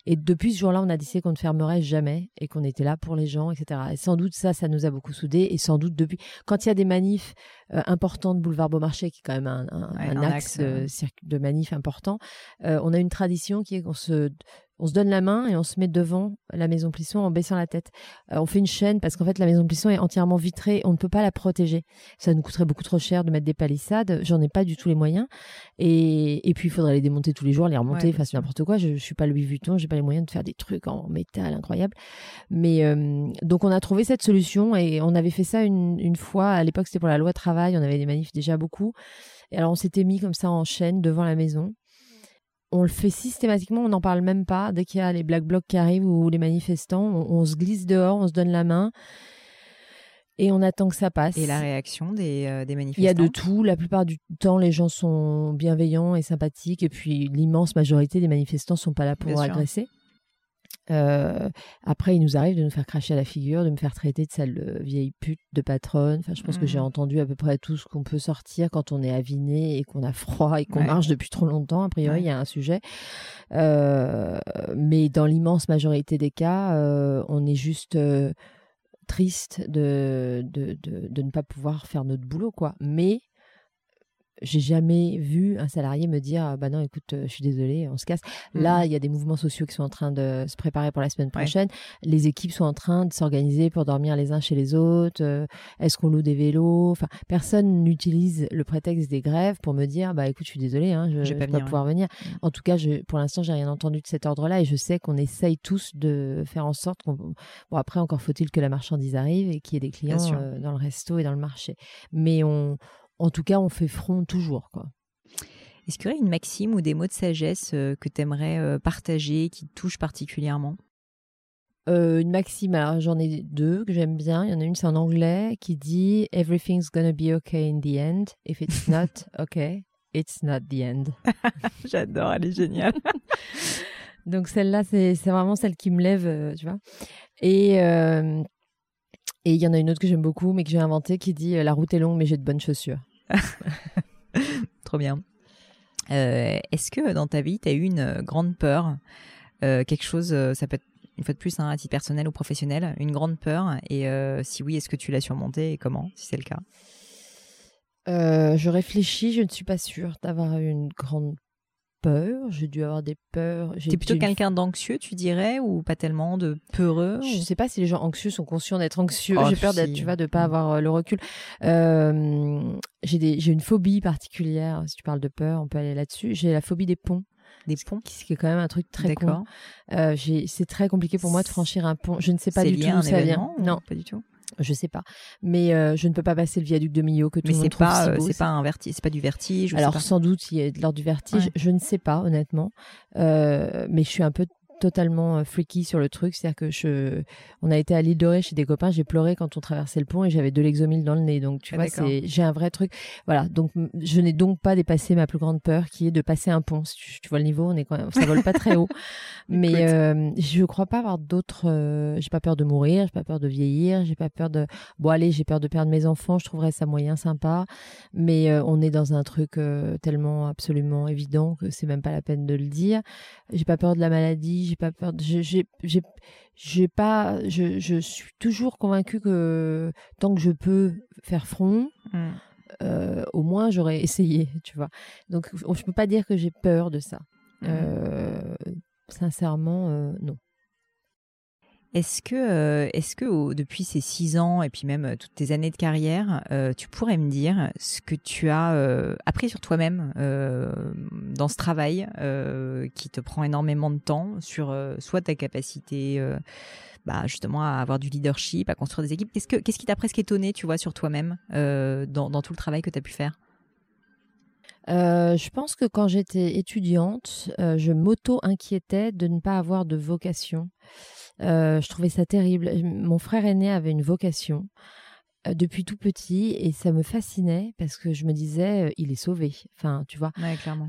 Et depuis ce jour-là, on a décidé qu'on ne fermerait jamais et qu'on était là pour les gens, etc. Et sans doute ça, ça nous a beaucoup soudés et sans doute depuis quand il y a des manifs euh, importants de boulevard Beaumarchais qui est quand même un, axe, euh, de manif important, on a une tradition qui est qu'on se on se donne la main et on se met devant la maison Plisson en baissant la tête. Euh, on fait une chaîne parce qu'en fait la maison Plisson est entièrement vitrée, on ne peut pas la protéger. Ça nous coûterait beaucoup trop cher de mettre des palissades, j'en ai pas du tout les moyens. Et, et puis il faudrait les démonter tous les jours, les remonter, c'est n'importe quoi. Je, je suis pas Louis Vuitton, j'ai pas les moyens de faire des trucs en métal incroyables. Mais euh, donc on a trouvé cette solution et on avait fait ça une, une fois. À l'époque c'était pour la loi travail, on avait des manifs déjà beaucoup. Et alors on s'était mis comme ça en chaîne devant la maison on le fait systématiquement, on n'en parle même pas. Dès qu'il y a les black blocs qui arrivent ou les manifestants, on, se glisse dehors, on se donne la main et on attend que ça passe. Et la réaction des, euh, manifestants Il y a de tout. La plupart du temps, les gens sont bienveillants et sympathiques. Et puis, l'immense majorité des manifestants sont pas là pour agresser. Euh, après, il nous arrive de nous faire cracher à la figure, de me faire traiter de sale vieille pute, de patronne. Enfin, je pense que j'ai mmh. entendu à peu près tout ce qu'on peut sortir quand on est aviné et qu'on a froid et qu'on marche depuis trop longtemps. A priori, il y a un sujet. Euh, mais dans l'immense majorité des cas, euh, on est juste triste de de, de, de, ne pas pouvoir faire notre boulot, quoi. Mais j'ai jamais vu un salarié me dire bah non écoute euh, je suis désolé on se casse. Là mmh. il y a des mouvements sociaux qui sont en train de se préparer pour la semaine prochaine. Les équipes sont en train de s'organiser pour dormir les uns chez les autres euh, est-ce qu'on loue des vélos? Enfin personne n'utilise le prétexte des grèves pour me dire bah écoute je suis désolé hein, je, vais pas, pouvoir venir. Mmh. en tout cas je, pour l'instant j'ai rien entendu de cet ordre là et je sais qu'on essaye tous de faire en sorte qu'on bon après encore faut-il que la marchandise arrive et qu'il y ait des clients euh, dans le resto et dans le marché. Mais on en tout cas, on fait front toujours. Quoi. Est-ce qu'il y aurait une maxime ou des mots de sagesse euh, que tu aimerais euh, partager, qui te touchent particulièrement? Euh, une maxime, alors j'en ai deux que j'aime bien. Il y en a une, c'est en anglais, qui dit Everything's gonna be okay in the end. If it's not okay, it's not the end. J'adore, elle est géniale. Donc celle-là, c'est vraiment celle qui me lève, tu vois. Et et il y en a une autre que j'aime beaucoup, mais que j'ai inventée, qui dit La route est longue, mais j'ai de bonnes chaussures. Trop bien. Euh, est-ce que dans ta vie, tu as eu une grande peur quelque chose, ça peut être une fois de plus, hein, à titre personnel ou professionnel, une grande peur? Et si oui, est-ce que tu l'as surmontée et comment, si c'est le cas? Je réfléchis, je ne suis pas sûre d'avoir une grande peur, j'ai dû avoir des peurs. T'es plutôt quelqu'un d'anxieux, tu dirais, ou pas tellement de peureux Je sais pas si les gens anxieux sont conscients d'être anxieux. Oh, j'ai peur d'être, tu vois, de pas mm. avoir euh, le recul. Euh, j'ai j'ai une phobie particulière. Si tu parles de peur, on peut aller là-dessus. J'ai la phobie des ponts. Des ponts? Ce qui est quand même un truc très con. Euh, c'est très compliqué pour moi de franchir un pont. Je ne sais pas du tout où ça vient. Non, pas du tout? Je sais pas, mais euh, je ne peux pas passer le viaduc de Millau que tout le monde trouve pas, si euh, C'est pas un vertige, c'est pas du vertige. Alors sans doute il y a de l'ordre du vertige. Je ne sais pas honnêtement, euh, mais je suis un peu totalement freaky sur le truc. C'est-à-dire que je, on a été à l'île de chez des copains, j'ai pleuré quand on traversait le pont et j'avais de l'exomile dans le nez. Donc, tu ah, vois, c'est, j'ai un vrai truc. Voilà. Donc, je n'ai donc pas dépassé ma plus grande peur qui est de passer un pont. tu, vois le niveau, on est quand même, ça vole pas très haut. Mais, euh, je crois pas avoir d'autres, euh, j'ai pas peur de mourir, j'ai pas peur de vieillir, j'ai pas peur de, bon, allez, j'ai peur de perdre mes enfants, je trouverais ça moyen sympa. Mais euh, on est dans un truc tellement absolument évident que c'est même pas la peine de le dire. J'ai pas peur de la maladie, j'ai pas peur. J'ai, pas. Je, je suis toujours convaincue que tant que je peux faire front, mmh. euh, au moins j'aurais essayé, tu vois. Donc je peux pas dire que j'ai peur de ça. Mmh. Euh, sincèrement, euh, non. Est-ce que, euh, est-ce que depuis ces six ans et puis même euh, toutes tes années de carrière, euh, tu pourrais me dire ce que tu as appris sur toi-même dans ce travail qui te prend énormément de temps sur soit ta capacité bah, justement à avoir du leadership, à construire des équipes? Qu'est-ce, que, qu'est-ce qui t'a presque étonné, tu vois, sur toi-même dans, tout le travail que tu as pu faire? Je pense que quand j'étais étudiante, je m'auto-inquiétais de ne pas avoir de vocation. Euh, je trouvais ça terrible. Mon frère aîné avait une vocation euh, depuis tout petit et ça me fascinait parce que je me disais euh, il est sauvé. Enfin tu vois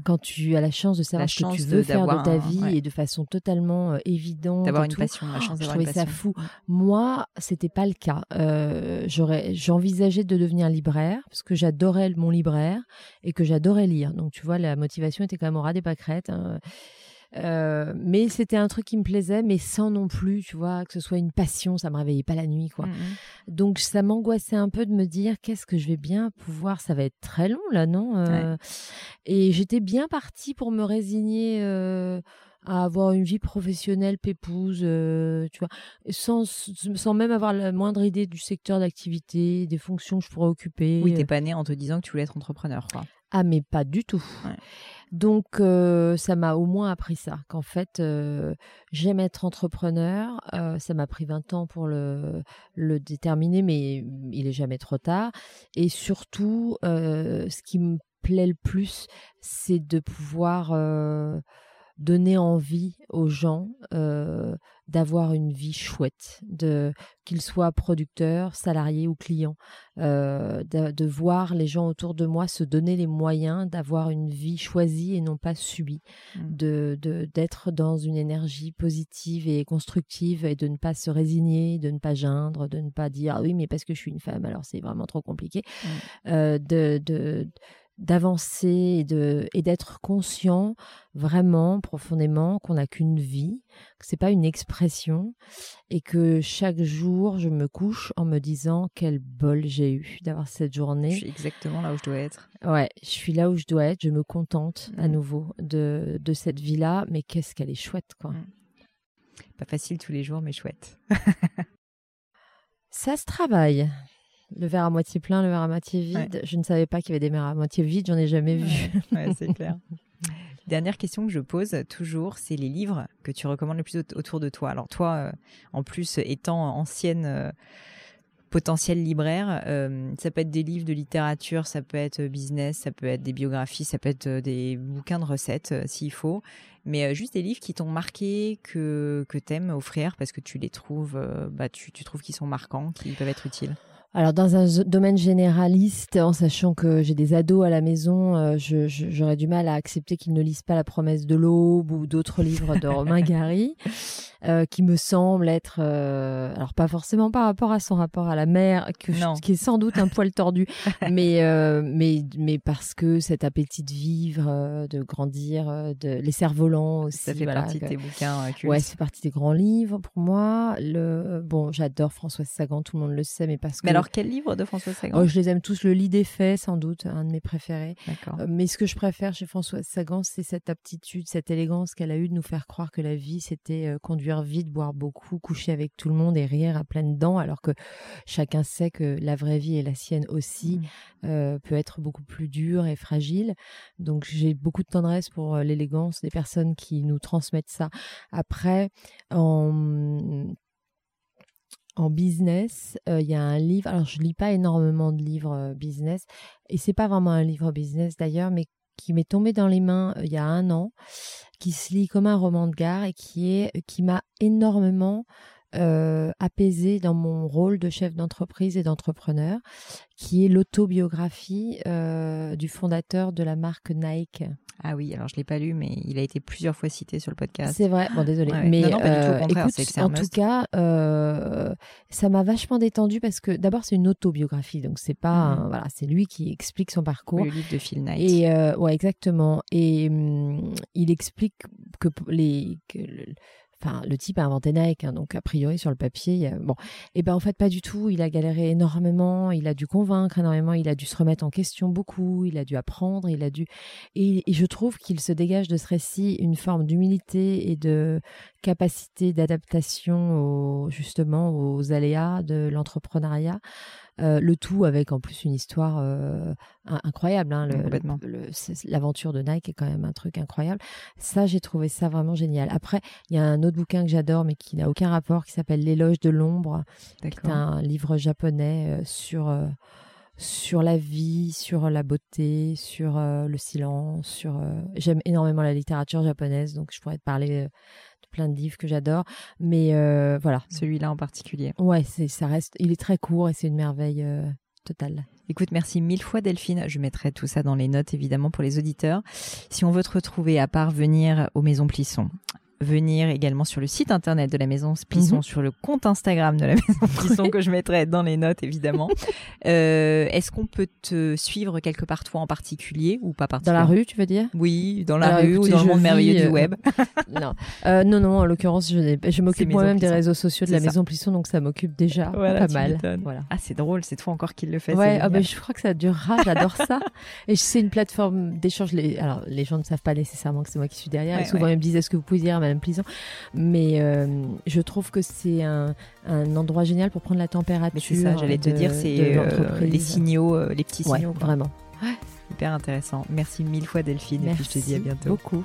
quand tu as la chance de savoir ce que tu veux faire de ta vie et de façon totalement évidente d'avoir une passion la chance je trouvais ça fou. Moi c'était pas le cas. J'aurais j'envisageais de devenir libraire parce que j'adorais mon libraire et que j'adorais lire. Donc tu vois la motivation était quand même au ras des pâquerettes hein. Euh, mais c'était un truc qui me plaisait, mais sans non plus, tu vois, que ce soit une passion, ça me réveillait pas la nuit, quoi. Mmh, mmh. Donc ça m'angoissait un peu de me dire qu'est-ce que je vais bien pouvoir, ça va être très long là, non euh, Et j'étais bien partie pour me résigner. Euh, à avoir une vie professionnelle pépouse, tu vois, sans, sans même avoir la moindre idée du secteur d'activité, des fonctions que je pourrais occuper. Oui, t'es pas né en te disant que tu voulais être entrepreneur, quoi. Ah, mais pas du tout. Donc, ça m'a au moins appris ça, qu'en fait, j'aime être entrepreneur. Ça m'a pris 20 ans pour le, le déterminer, mais il est jamais trop tard. Et surtout, ce qui me plaît le plus, c'est de pouvoir donner envie aux gens euh, d'avoir une vie chouette, de qu'ils soient producteurs, salariés ou clients, euh, de, voir les gens autour de moi se donner les moyens d'avoir une vie choisie et non pas subie, mmh. de d'être dans une énergie positive et constructive et de ne pas se résigner, de ne pas geindre, de ne pas dire ah oui mais parce que je suis une femme alors c'est vraiment trop compliqué, mmh. euh, de, de d'avancer et de et d'être conscient vraiment profondément qu'on n'a qu'une vie, que c'est pas une expression et que chaque jour je me couche en me disant quel bol j'ai eu d'avoir cette journée. Je suis exactement là où je dois être. Ouais, je suis là où je dois être, je me contente à mmh. nouveau de de cette vie-là, mais qu'est-ce qu'elle est chouette quoi. Mmh. Pas facile tous les jours mais chouette. Ça se travaille. Le verre à moitié plein, le verre à moitié vide. Je ne savais pas qu'il y avait des verres à moitié vides, j'en ai jamais vu. c'est clair. Dernière question que je pose toujours, c'est les livres que tu recommandes le plus autour de toi. Alors toi, euh, en plus étant ancienne euh, potentielle libraire, euh, ça peut être des livres de littérature, ça peut être business, ça peut être des biographies, ça peut être des bouquins de recettes s'il faut, mais juste des livres qui t'ont marqué, que, que t'aimes offrir parce que tu les trouves, bah, tu, tu trouves qu'ils sont marquants, qu'ils peuvent être utiles. Alors dans un domaine généraliste, en sachant que j'ai des ados à la maison, euh, j'aurais du mal à accepter qu'ils ne lisent pas La promesse de l'aube ou d'autres livres de Romain Gary, euh, qui me semblent être, euh, alors pas forcément par rapport à son rapport à la mer, que qui est sans doute un poil tordu, mais mais mais parce que cet appétit de vivre, de grandir, de les cerfs-volants aussi. Ça fait partie de tes bouquins. ouais, c'est partie des grands livres pour moi. Le bon, j'adore Françoise Sagan, tout le monde le sait, mais parce que quel livre de Françoise Sagan oh, Je les aime tous. Le lit des faits, sans doute, un de mes préférés. Euh, mais ce que je préfère chez Françoise Sagan, c'est cette aptitude, cette élégance qu'elle a eue de nous faire croire que la vie, c'était euh, conduire vite, boire beaucoup, coucher avec tout le monde et rire à pleines dents, alors que chacun sait que la vraie vie et la sienne aussi mmh. euh, peut être beaucoup plus dure et fragile. Donc j'ai beaucoup de tendresse pour l'élégance des personnes qui nous transmettent ça. Après, en en business, euh, il y a un livre. Alors, je lis pas énormément de livres euh, business, et c'est pas vraiment un livre business d'ailleurs, mais qui m'est tombé dans les mains euh, il y a un an, qui se lit comme un roman de gare et qui est qui m'a énormément apaisé dans mon rôle de chef d'entreprise et d'entrepreneur, qui est l'autobiographie du fondateur de la marque Nike. Ah oui, alors je l'ai pas lu, mais il a été plusieurs fois cité sur le podcast. C'est vrai. Bon, désolé, mais non, euh, écoute, en tout cas, euh, ça m'a vachement détendu parce que d'abord c'est une autobiographie, donc c'est pas, mhm. voilà, c'est lui qui explique son parcours. le livre de Phil Knight. Et euh, ouais, exactement. Et hum, il explique que les que Le type a inventé Nike, hein, donc a priori sur le papier, bon, et eh ben en fait pas du tout. Il a galéré énormément, il a dû convaincre énormément, il a dû se remettre en question beaucoup, il a dû apprendre, il a dû. Et, je trouve qu'il se dégage de ce récit une forme d'humilité et de capacité d'adaptation justement aux aléas de l'entrepreneuriat. Euh, le tout avec en plus une histoire euh, incroyable. Hein, L'aventure de Nike est quand même un truc incroyable. Ça, j'ai trouvé ça vraiment génial. Après, il y a un autre bouquin que j'adore, mais qui n'a aucun rapport, qui s'appelle L'éloge de l'ombre, qui est un livre japonais euh, sur sur la vie, sur la beauté, sur le silence, sur j'aime énormément la littérature japonaise donc je pourrais te parler plein de livres que j'adore. Mais euh, voilà. Celui-là en particulier. Ouais, c'est, ça reste, il est très court et c'est une merveille euh, totale. Écoute, merci mille fois Delphine. Je mettrai tout ça dans les notes évidemment pour les auditeurs. Si on veut te retrouver à part venir aux Maisons Plisson, venir également sur le site internet de la Maison Plisson, mhm. sur le compte Instagram de la Maison Plisson que je mettrai dans les notes évidemment. Euh, Est-ce qu'on peut te suivre quelque part toi en particulier ou pas particulièrement Dans la rue, tu veux dire? Oui, dans la rue ou dans le monde merveilleux du euh, web. non. Euh, non, non, en l'occurrence, je, je m'occupe moi-même des réseaux sociaux de la Maison Plisson, donc ça m'occupe déjà pas mal. Voilà. Ah, c'est drôle, c'est toi encore qui le fais. Ouais, ah, bah, je crois que ça durera, j'adore ça. Et c'est une plateforme d'échange. Les... Alors, les gens ne savent pas nécessairement que c'est moi qui suis derrière. et souvent, ils me disent est-ce que vous pouvez dire Madame Plisson mais euh, je trouve que c'est un, endroit génial pour prendre la température. C'est ça, j'allais te dire, c'est euh, les signaux, euh, les petits signaux. vraiment. Hyper intéressant. Merci mille fois Delphine Merci et puis je te dis à bientôt. beaucoup.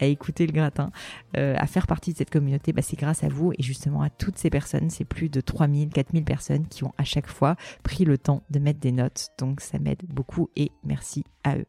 à écouter le gratin, euh, à faire partie de cette communauté, bah, c'est grâce à vous, et justement à toutes ces personnes c'est plus de 3000, 4000 personnes qui ont à chaque fois pris le temps de mettre des notes. Donc ça m'aide beaucoup et merci à eux.